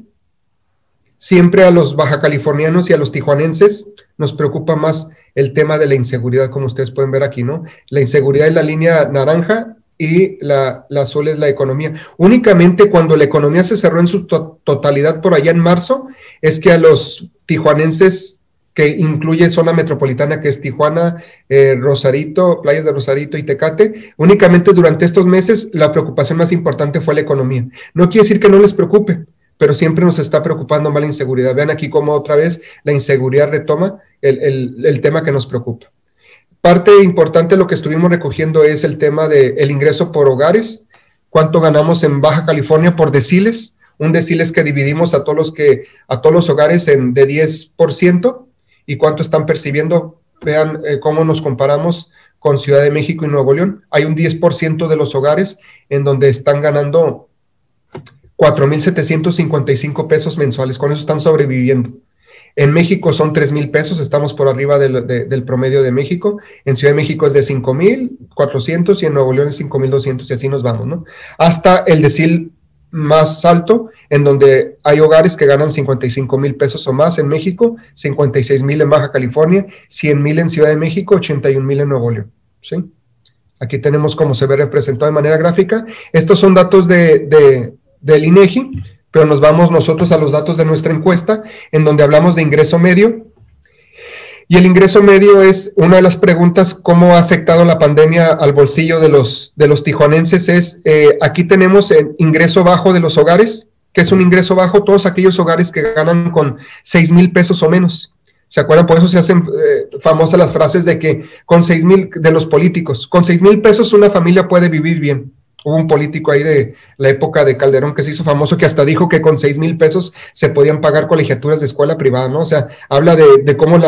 siempre a los baja californianos y a los tijuanenses nos preocupa más el tema de la inseguridad, como ustedes pueden ver aquí, ¿no? La inseguridad es la línea naranja y la, azul es la economía. Únicamente cuando la economía se cerró en su totalidad por allá en marzo, es que a los tijuanenses que incluye zona metropolitana que es Tijuana, eh, Rosarito, playas de Rosarito y Tecate. Únicamente durante estos meses la preocupación más importante fue la economía. No quiere decir que no les preocupe, pero siempre nos está preocupando más la inseguridad. Vean aquí cómo otra vez la inseguridad retoma el, tema que nos preocupa. Parte importante de lo que estuvimos recogiendo es el tema del ingreso por hogares, cuánto ganamos en Baja California por deciles, un deciles que dividimos a todos los, que, a todos los hogares en, de 10%, y cuánto están percibiendo. Vean eh, cómo nos comparamos con Ciudad de México y Nuevo León. Hay un 10% de los hogares en donde están ganando 4.755 pesos mensuales. Con eso están sobreviviendo. En México son 3 mil pesos, estamos por arriba del, promedio de México. En Ciudad de México es de 5.400 y en Nuevo León es 5.200 y así nos vamos, ¿no? Hasta el decil más alto, en donde hay hogares que ganan 55 mil pesos o más en México, 56 mil en Baja California, 100 mil en Ciudad de México, 81 mil en Nuevo León. ¿sí? Aquí tenemos cómo se ve representado de manera gráfica. Estos son datos de, de, del INEGI, pero nos vamos nosotros a los datos de nuestra encuesta, en donde hablamos de ingreso medio, y el ingreso medio es una de las preguntas, ¿cómo ha afectado la pandemia al bolsillo de los, de los tijuanenses? Es, eh, aquí tenemos el ingreso bajo de los hogares, que es un ingreso bajo, todos aquellos hogares que ganan con 6 mil pesos o menos. ¿Se acuerdan? Por eso se hacen eh, famosas las frases de que con 6 mil, de los políticos, con 6 mil pesos una familia puede vivir bien. Hubo un político ahí de la época de Calderón que se hizo famoso que hasta dijo que con 6 mil pesos se podían pagar colegiaturas de escuela privada, ¿no? O sea, habla de, cómo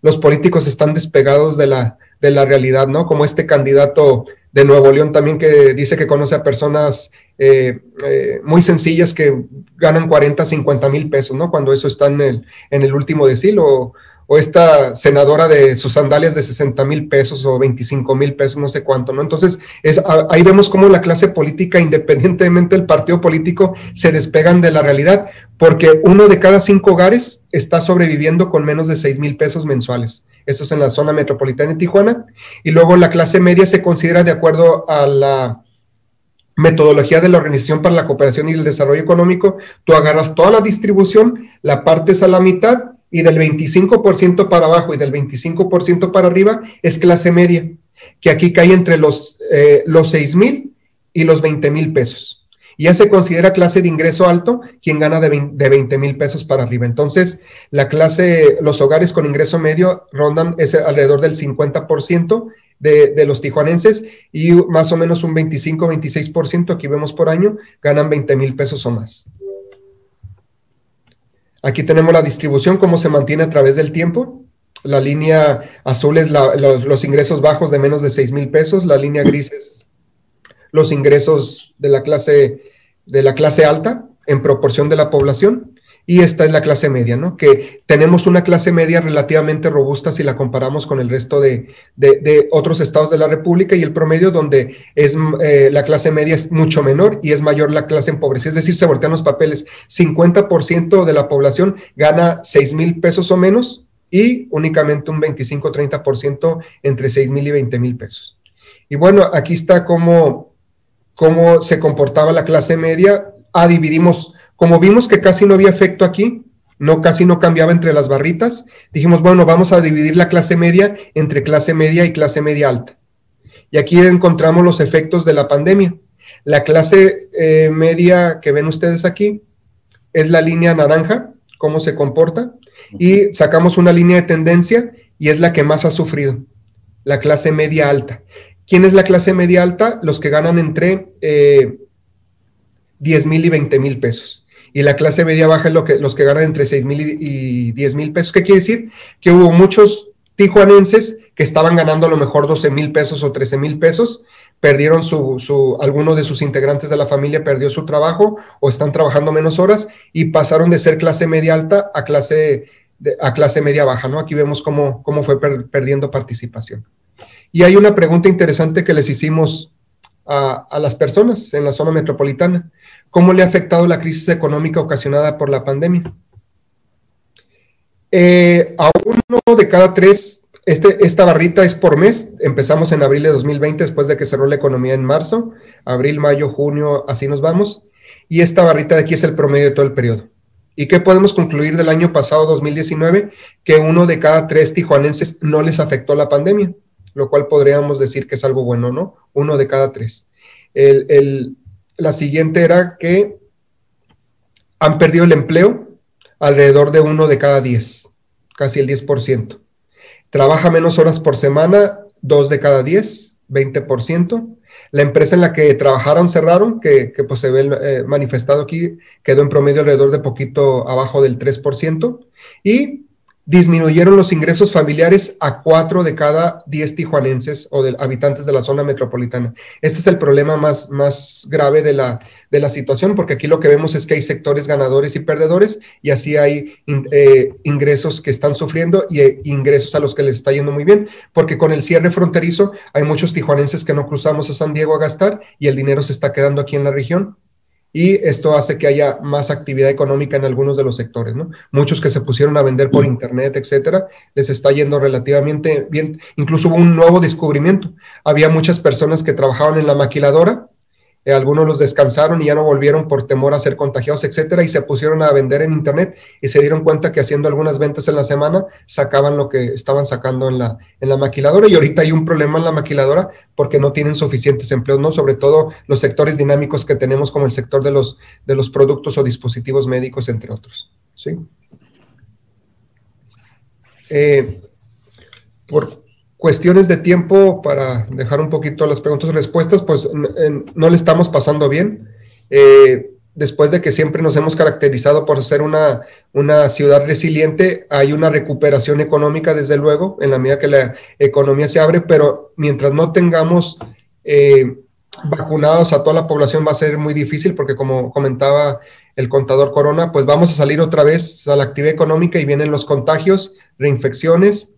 los políticos están despegados de la, de la realidad, ¿no? Como este candidato de Nuevo León también que dice que conoce a personas eh, eh, muy sencillas que ganan 40, 50 mil pesos, ¿no? Cuando eso está en el, en el último decil, o esta senadora de sus sandalias de 60 mil pesos o 25 mil pesos, no sé cuánto, ¿no? Entonces, es, ahí vemos cómo la clase política, independientemente del partido político, se despegan de la realidad, porque uno de cada cinco hogares está sobreviviendo con menos de 6 mil pesos mensuales. Eso es en la zona metropolitana de Tijuana. Y luego la clase media se considera de acuerdo a la metodología de la Organización para la Cooperación y el Desarrollo Económico. Tú agarras toda la distribución, la partes a la mitad y del 25% para abajo y del 25% para arriba es clase media, que aquí cae entre los, eh, los 6 mil y los 20 mil pesos. Y ya se considera clase de ingreso alto quien gana de 20 mil pesos para arriba. Entonces, la clase, los hogares con ingreso medio rondan ese, alrededor del 50% de, de, los tijuanenses y más o menos un 25-26%, aquí vemos por año, ganan 20 mil pesos o más. Aquí tenemos la distribución, cómo se mantiene a través del tiempo. La línea azul es los, ingresos bajos de menos de 6 mil pesos, la línea gris es los ingresos de la clase, de la clase alta en proporción de la población y esta es la clase media, ¿no? Que tenemos una clase media relativamente robusta si la comparamos con el resto de, otros estados de la República y el promedio donde es eh, la clase media es mucho menor y es mayor la clase empobrecida, es decir, se voltean los papeles. 50% de la población gana 6 mil pesos o menos y únicamente un 25-30% entre 6 mil y 20 mil pesos. Y bueno, aquí está cómo, cómo se comportaba la clase media. Ah, dividimos como vimos que casi no había efecto aquí, no casi no cambiaba entre las barritas. Dijimos, bueno, vamos a dividir la clase media entre clase media y clase media alta. Y aquí encontramos los efectos de la pandemia. La clase eh, media que ven ustedes aquí es la línea naranja, cómo se comporta, y sacamos una línea de tendencia y es la que más ha sufrido, la clase media alta. ¿Quién es la clase media alta? Los que ganan entre 10 eh, mil y 20 mil pesos. Y la clase media baja es lo que, los que ganan entre 6 mil y 10 mil pesos. ¿Qué quiere decir? Que hubo muchos tijuanenses que estaban ganando a lo mejor 12 mil pesos o 13 mil pesos, perdieron su, su, alguno de sus integrantes de la familia perdió su trabajo o están trabajando menos horas y pasaron de ser clase media alta a clase, a clase media baja, ¿no? Aquí vemos cómo, cómo fue perdiendo participación. Y hay una pregunta interesante que les hicimos a, a, las personas en la zona metropolitana. ¿Cómo le ha afectado la crisis económica ocasionada por la pandemia? Eh, a uno de cada tres este, esta barrita es por mes. Empezamos en abril de 2020, después de que cerró la economía en marzo. Abril, mayo, junio, así nos vamos. Y esta barrita de aquí es el promedio de todo el periodo. ¿Y qué podemos concluir del año pasado, 2019? Que uno de cada tres tijuanenses no les afectó la pandemia, lo cual podríamos decir que es algo bueno, ¿no? Uno de cada tres. La siguiente era que han perdido el empleo alrededor de uno de cada diez, casi el 10%. Trabaja menos horas por semana, dos de cada diez, 20%. La empresa en la que trabajaron cerraron, que, pues se ve eh, manifestado aquí, quedó en promedio alrededor de poquito abajo del 3%. Y disminuyeron los ingresos familiares a cuatro de cada diez tijuanenses o de habitantes de la zona metropolitana. Este es el problema más, más grave de la, de la situación, porque aquí lo que vemos es que hay sectores ganadores y perdedores y así hay eh, ingresos que están sufriendo y eh, ingresos a los que les está yendo muy bien, porque con el cierre fronterizo hay muchos tijuanenses que no cruzamos a San Diego a gastar y el dinero se está quedando aquí en la región y esto hace que haya más actividad económica en algunos de los sectores, ¿no? Muchos que se pusieron a vender por internet, etcétera, les está yendo relativamente bien. Incluso hubo un nuevo descubrimiento. Había muchas personas que trabajaban en la maquiladora eh, algunos los descansaron y ya no volvieron por temor a ser contagiados, etcétera, y se pusieron a vender en internet y se dieron cuenta que haciendo algunas ventas en la semana sacaban lo que estaban sacando en la, en la maquiladora. Y ahorita hay un problema en la maquiladora porque no tienen suficientes empleos, ¿no? Sobre todo los sectores dinámicos que tenemos, como el sector de los, de los productos o dispositivos médicos, entre otros. ¿Sí? Eh, por, cuestiones de tiempo para dejar un poquito las preguntas y respuestas, pues no le estamos pasando bien. Eh, después de que siempre nos hemos caracterizado por ser una, una ciudad resiliente, hay una recuperación económica, desde luego, en la medida que la economía se abre, pero mientras no tengamos eh, vacunados a toda la población va a ser muy difícil, porque como comentaba el contador Corona, pues vamos a salir otra vez a la actividad económica y vienen los contagios, reinfecciones,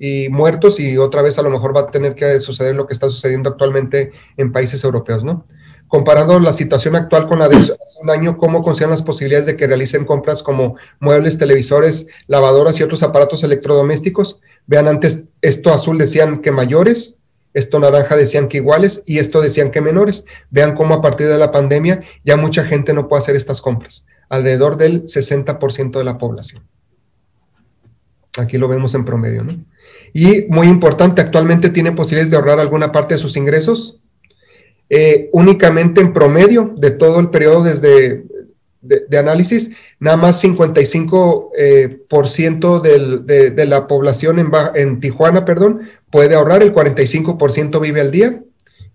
y muertos y otra vez a lo mejor va a tener que suceder lo que está sucediendo actualmente en países europeos, ¿no? Comparando la situación actual con la de hace un año, ¿cómo consideran las posibilidades de que realicen compras como muebles, televisores, lavadoras y otros aparatos electrodomésticos? Vean, antes esto azul decían que mayores, esto naranja decían que iguales y esto decían que menores. Vean cómo a partir de la pandemia ya mucha gente no puede hacer estas compras, alrededor del 60% de la población. Aquí lo vemos en promedio, ¿no? Y muy importante, actualmente tiene posibilidades de ahorrar alguna parte de sus ingresos. Eh, únicamente en promedio de todo el periodo desde de, análisis, nada más 55% eh, por ciento de, de, la población en, en Tijuana, perdón, puede ahorrar, el 45% vive al día.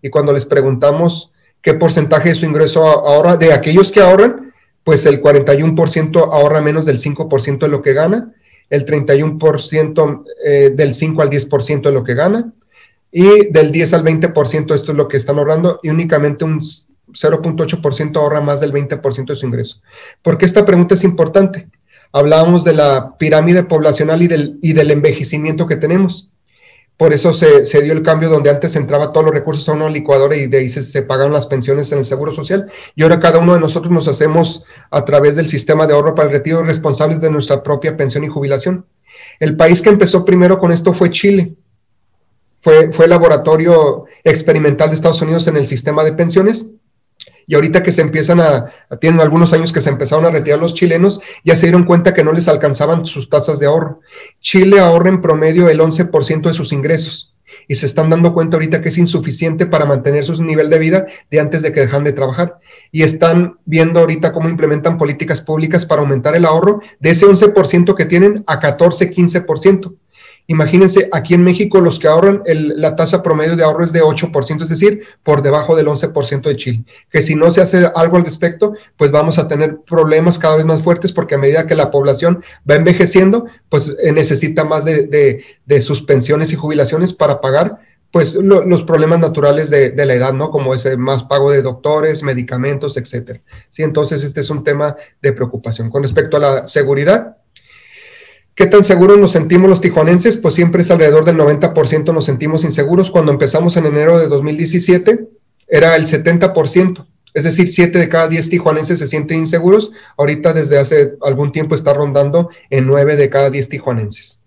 Y cuando les preguntamos qué porcentaje de su ingreso ahorra, de aquellos que ahorran, pues el 41% ahorra menos del 5% de lo que gana el 31% eh, del 5 al 10% de lo que gana y del 10 al 20% esto es lo que están ahorrando y únicamente un 0.8% ahorra más del 20% de su ingreso. ¿Por qué esta pregunta es importante? Hablábamos de la pirámide poblacional y del, y del envejecimiento que tenemos. Por eso se, dio el cambio donde antes entraba todos los recursos a una licuadora y de ahí se, se, pagaban las pensiones en el Seguro Social. Y ahora cada uno de nosotros nos hacemos a través del sistema de ahorro para el retiro responsables de nuestra propia pensión y jubilación. El país que empezó primero con esto fue Chile. Fue, fue el laboratorio experimental de Estados Unidos en el sistema de pensiones. Y ahorita que se empiezan a, tienen algunos años que se empezaron a retirar los chilenos, ya se dieron cuenta que no les alcanzaban sus tasas de ahorro. Chile ahorra en promedio el 11% de sus ingresos y se están dando cuenta ahorita que es insuficiente para mantener su nivel de vida de antes de que dejan de trabajar. Y están viendo ahorita cómo implementan políticas públicas para aumentar el ahorro de ese 11% que tienen a 14, 15%. Imagínense, aquí en México los que ahorran, la tasa promedio de ahorro es de 8%, es decir, por debajo del 11% de Chile. Que si no se hace algo al respecto, pues vamos a tener problemas cada vez más fuertes porque a medida que la población va envejeciendo, pues eh, necesita más de, suspensiones y jubilaciones para pagar pues los problemas naturales de, la edad, ¿no? Como ese más pago de doctores, medicamentos, etcétera. Sí, entonces este es un tema de preocupación. Con respecto a la seguridad, ¿Qué tan seguros nos sentimos los tijuanenses? Pues siempre es alrededor del 90% nos sentimos inseguros. Cuando empezamos en enero de 2017 era el 70%, es decir, 7 de cada 10 tijuanenses se sienten inseguros. Ahorita desde hace algún tiempo está rondando en 9 de cada 10 tijuanenses.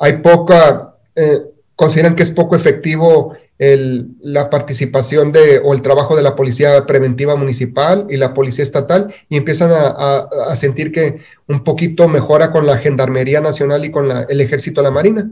Hay poca, eh, consideran que es poco efectivo la participación de, o el trabajo de la policía preventiva municipal y la policía estatal y empiezan a, sentir que un poquito mejora con la Gendarmería Nacional y con el Ejército de la Marina.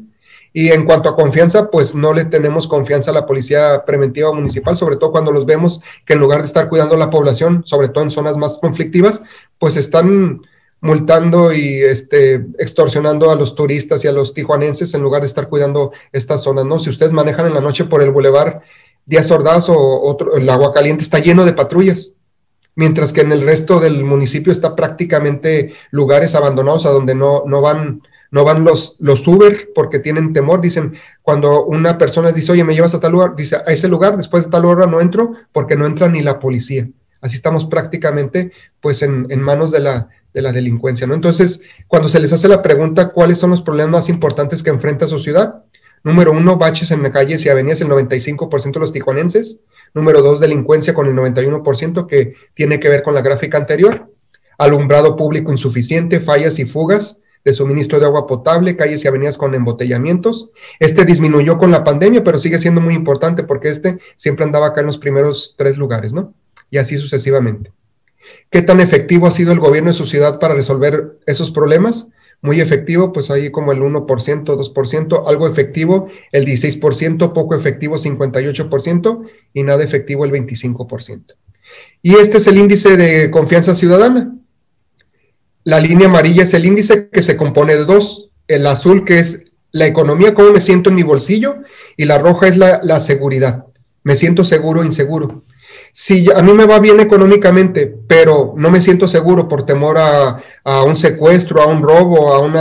Y en cuanto a confianza, pues no le tenemos confianza a la policía preventiva municipal, sobre todo cuando los vemos que en lugar de estar cuidando a la población, sobre todo en zonas más conflictivas, pues están multando y este, extorsionando a los turistas y a los tijuanenses en lugar de estar cuidando estas zonas, ¿no? Si ustedes manejan en la noche por el bulevar Díaz Ordaz o otro, el Agua Caliente está lleno de patrullas, mientras que en el resto del municipio está prácticamente lugares abandonados a donde no, no van no van los, los Uber porque tienen temor. Dicen, cuando una persona dice, oye, me llevas a tal lugar, dice, a ese lugar, después de tal hora no entro porque no entra ni la policía. Así estamos prácticamente pues en, en manos de la, de la delincuencia, ¿no? Entonces, cuando se les hace la pregunta, ¿cuáles son los problemas más importantes que enfrenta su ciudad? Número uno, baches en calles y avenidas, el 95% de los tijuanenses. Número dos, delincuencia con el 91%, que tiene que ver con la gráfica anterior. Alumbrado público insuficiente, fallas y fugas de suministro de agua potable, calles y avenidas con embotellamientos. Este disminuyó con la pandemia, pero sigue siendo muy importante porque este siempre andaba acá en los primeros tres lugares, ¿no? Y así sucesivamente. ¿Qué tan efectivo ha sido el gobierno de su ciudad para resolver esos problemas? Muy efectivo, pues ahí como el 1%, 2%, algo efectivo el 16%, poco efectivo 58% y nada efectivo el 25%. Y este es el índice de confianza ciudadana. La línea amarilla es el índice que se compone de dos. El azul que es la economía, cómo me siento en mi bolsillo, y la roja es la, la seguridad. Me siento seguro o inseguro. Si a mí me va bien económicamente, pero no me siento seguro por temor a, un secuestro, a un robo, a un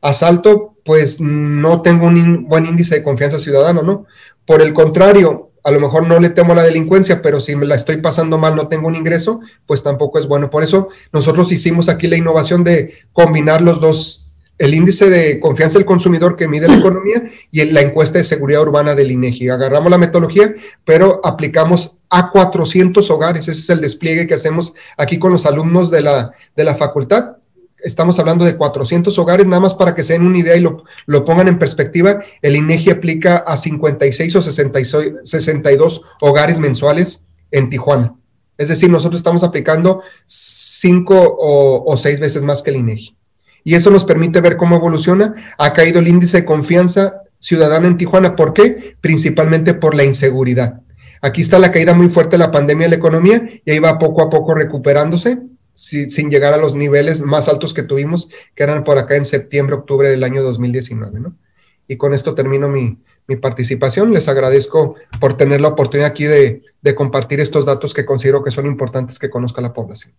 asalto, pues no tengo un buen índice de confianza ciudadana, ¿no? Por el contrario, a lo mejor no le temo a la delincuencia, pero si me la estoy pasando mal, no tengo un ingreso, pues tampoco es bueno. Por eso nosotros hicimos aquí la innovación de combinar los dos el índice de confianza del consumidor que mide la economía y la encuesta de seguridad urbana del INEGI. Agarramos la metodología, pero aplicamos a 400 hogares. Ese es el despliegue que hacemos aquí con los alumnos de la, de la facultad. Estamos hablando de 400 hogares, nada más para que se den una idea y lo, lo pongan en perspectiva. El INEGI aplica a 56 o 62 hogares mensuales en Tijuana. Es decir, nosotros estamos aplicando cinco o, o seis veces más que el INEGI y eso nos permite ver cómo evoluciona. Ha caído el índice de confianza ciudadana en Tijuana. ¿Por qué? Principalmente por la inseguridad. Aquí está la caída muy fuerte de la pandemia de la economía y ahí va poco a poco recuperándose sin llegar a los niveles más altos que tuvimos, que eran por acá en septiembre, octubre del año 2019. ¿no? Y con esto termino mi, participación. Les agradezco por tener la oportunidad aquí de compartir estos datos que considero que son importantes que conozca la población.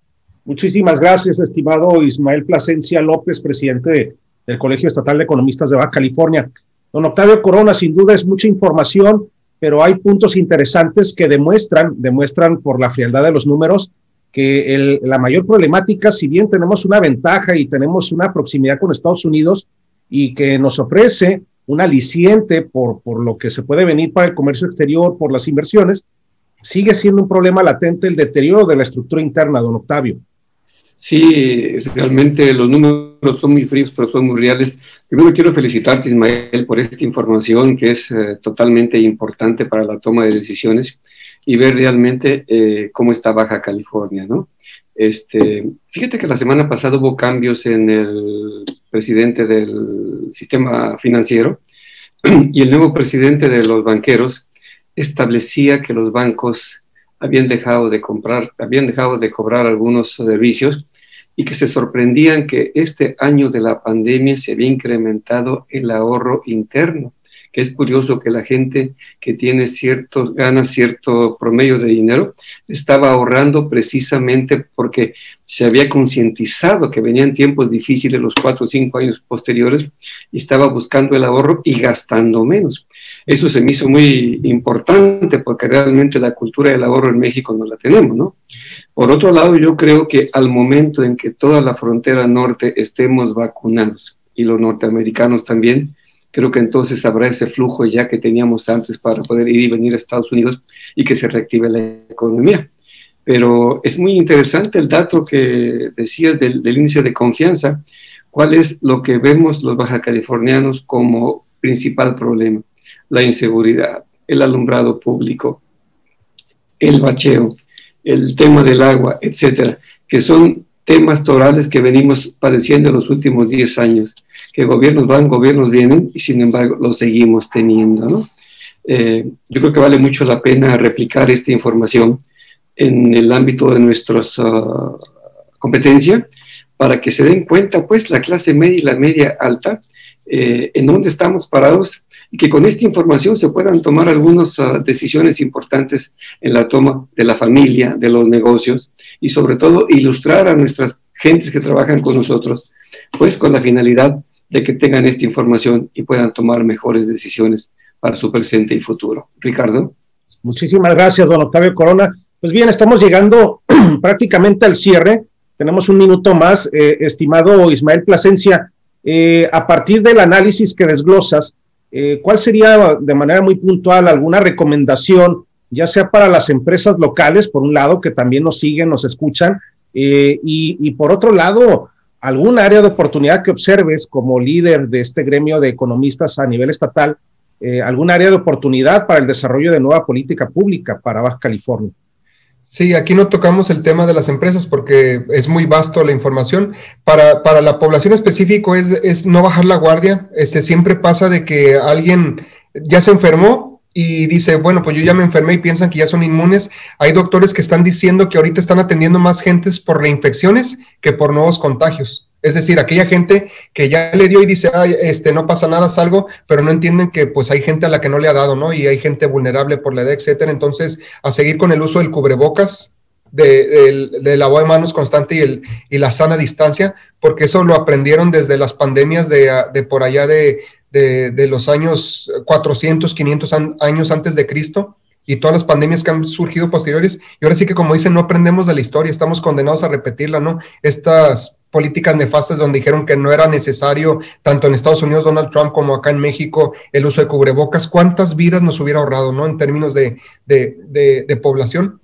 Muchísimas gracias, estimado Ismael Plasencia López, presidente del Colegio Estatal de Economistas de Baja California. Don Octavio Corona, sin duda es mucha información, pero hay puntos interesantes que demuestran, demuestran por la frialdad de los números, que la mayor problemática, si bien tenemos una ventaja y tenemos una proximidad con Estados Unidos y que nos ofrece un aliciente por, por lo que se puede venir para el comercio exterior, por las inversiones, sigue siendo un problema latente el deterioro de la estructura interna, don Octavio. Sí, realmente los números son muy fríos, pero son muy reales. Primero quiero felicitarte, Ismael, por esta información que es eh, totalmente importante para la toma de decisiones. y ver realmente eh, cómo está Baja California, ¿no? Este, fíjate que la semana pasada hubo cambios en el presidente del sistema financiero y el nuevo presidente de los banqueros establecía que los bancos habían dejado de comprar, habían dejado de cobrar algunos servicios y que se sorprendían que este año de la pandemia se había incrementado el ahorro interno que es curioso que la gente que tiene ciertos, gana cierto promedio de dinero, estaba ahorrando precisamente porque se había concientizado que venían tiempos difíciles los cuatro o cinco años posteriores y estaba buscando el ahorro y gastando menos. Eso se me hizo muy importante porque realmente la cultura del ahorro en México no la tenemos, ¿no? Por otro lado, yo creo que al momento en que toda la frontera norte estemos vacunados y los norteamericanos también, creo que entonces habrá ese flujo ya que teníamos antes para poder ir y venir a Estados Unidos y que se reactive la economía. Pero es muy interesante el dato que decías del, índice de confianza. ¿Cuál es lo que vemos los baja californianos como principal problema? La inseguridad, el alumbrado público, el bacheo, el tema del agua, etcétera, que son temas torales que venimos padeciendo en los últimos 10 años que gobiernos van, gobiernos vienen y sin embargo los seguimos teniendo. Eh, yo creo que vale mucho la pena replicar esta información en el ámbito de nuestra uh, competencia para que se den cuenta pues la clase media y la media alta eh, en dónde estamos parados y que con esta información se puedan tomar algunas uh, decisiones importantes en la toma de la familia, de los negocios y sobre todo ilustrar a nuestras gentes que trabajan con nosotros, pues con la finalidad de que tengan esta información y puedan tomar mejores decisiones para su presente y futuro. Ricardo. Muchísimas gracias, don Octavio Corona. Pues bien, estamos llegando prácticamente al cierre. Tenemos un minuto más, eh, estimado Ismael Plasencia. Eh, a partir del análisis que desglosas, eh, ¿cuál sería de manera muy puntual alguna recomendación, ya sea para las empresas locales, por un lado, que también nos siguen, nos escuchan, y, y, por otro lado, algún área de oportunidad que observes como líder de este gremio de economistas a nivel estatal, eh, algún área de oportunidad para el desarrollo de nueva política pública para Baja California. Sí, aquí no tocamos el tema de las empresas porque es muy vasto la información. Para, para la población específico es, es, no bajar la guardia. Este, siempre pasa de que alguien ya se enfermó, y dice, bueno, pues yo ya me enfermé y piensan que ya son inmunes. Hay doctores que están diciendo que ahorita están atendiendo más gentes por reinfecciones que por nuevos contagios. Es decir, aquella gente que ya le dio y dice, Ay, este, no pasa nada, salgo, pero no entienden que pues hay gente a la que no le ha dado, ¿no? Y hay gente vulnerable por la edad, etcétera. Entonces, a seguir con el uso del cubrebocas, de, de, lavado de manos constante y, la sana distancia, porque eso lo aprendieron desde las pandemias de, de por allá de, de, los años 400, 500 años antes de Cristo y todas las pandemias que han surgido posteriores. Y ahora sí que, como dicen, no aprendemos de la historia, estamos condenados a repetirla, ¿no? Estas políticas nefastas donde dijeron que no era necesario, tanto en Estados Unidos, Donald Trump, como acá en México, el uso de cubrebocas, ¿cuántas vidas nos hubiera ahorrado, ¿no? En términos de, de, de población.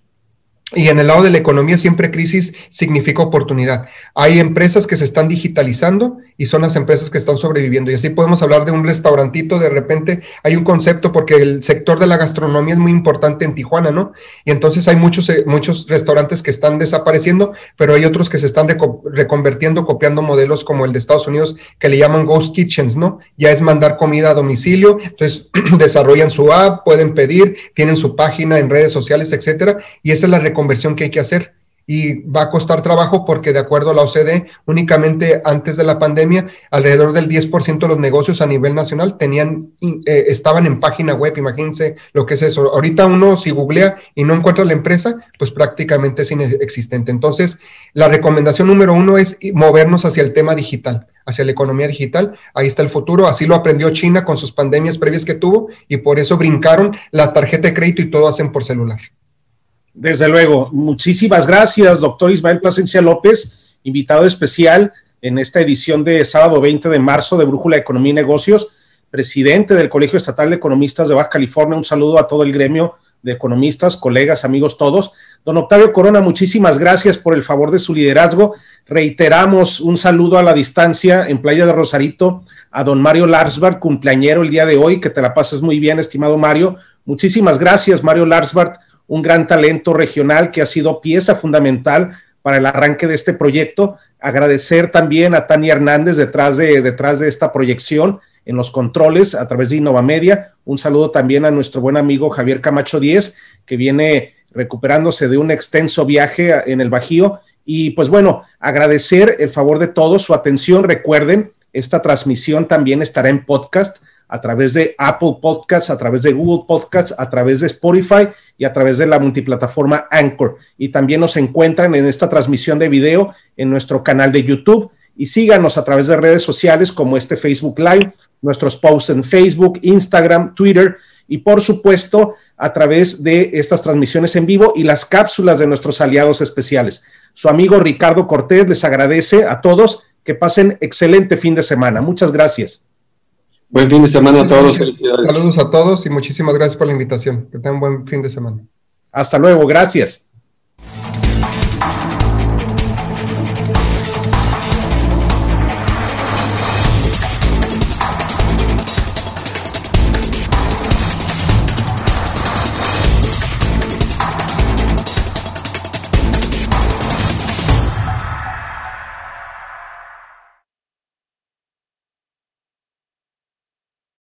Y en el lado de la economía, siempre crisis significa oportunidad. Hay empresas que se están digitalizando y son las empresas que están sobreviviendo. Y así podemos hablar de un restaurantito, de repente hay un concepto porque el sector de la gastronomía es muy importante en Tijuana, ¿no? Y entonces hay muchos, eh, muchos restaurantes que están desapareciendo, pero hay otros que se están reconvertiendo, copiando modelos como el de Estados Unidos que le llaman Ghost Kitchens, ¿no? Ya es mandar comida a domicilio, entonces desarrollan su app, pueden pedir, tienen su página en redes sociales, etcétera, y esa es la conversión que hay que hacer y va a costar trabajo porque de acuerdo a la OCDE, únicamente antes de la pandemia, alrededor del 10% de los negocios a nivel nacional tenían, eh, estaban en página web, imagínense lo que es eso. Ahorita uno si googlea y no encuentra la empresa, pues prácticamente es inexistente. Entonces, la recomendación número uno es movernos hacia el tema digital, hacia la economía digital. Ahí está el futuro. Así lo aprendió China con sus pandemias previas que tuvo y por eso brincaron la tarjeta de crédito y todo hacen por celular. Desde luego, muchísimas gracias, doctor Ismael Plasencia López, invitado especial en esta edición de sábado 20 de marzo de Brújula Economía y Negocios, presidente del Colegio Estatal de Economistas de Baja California. Un saludo a todo el gremio de economistas, colegas, amigos todos. Don Octavio Corona, muchísimas gracias por el favor de su liderazgo. Reiteramos un saludo a la distancia en Playa de Rosarito a don Mario Larsbart, cumpleañero el día de hoy, que te la pases muy bien, estimado Mario. Muchísimas gracias, Mario Larsbart un gran talento regional que ha sido pieza fundamental para el arranque de este proyecto. Agradecer también a Tania Hernández detrás de, detrás de esta proyección en los controles a través de Innova Media. Un saludo también a nuestro buen amigo Javier Camacho Díez, que viene recuperándose de un extenso viaje en el Bajío. Y pues bueno, agradecer el favor de todos, su atención. Recuerden, esta transmisión también estará en podcast a través de Apple Podcasts, a través de Google Podcasts, a través de Spotify y a través de la multiplataforma Anchor. Y también nos encuentran en esta transmisión de video en nuestro canal de YouTube y síganos a través de redes sociales como este Facebook Live, nuestros posts en Facebook, Instagram, Twitter y por supuesto a través de estas transmisiones en vivo y las cápsulas de nuestros aliados especiales. Su amigo Ricardo Cortés les agradece a todos que pasen excelente fin de semana. Muchas gracias. Buen fin de semana a todos. Saludos a todos y muchísimas gracias por la invitación. Que tengan un buen fin de semana. Hasta luego, gracias.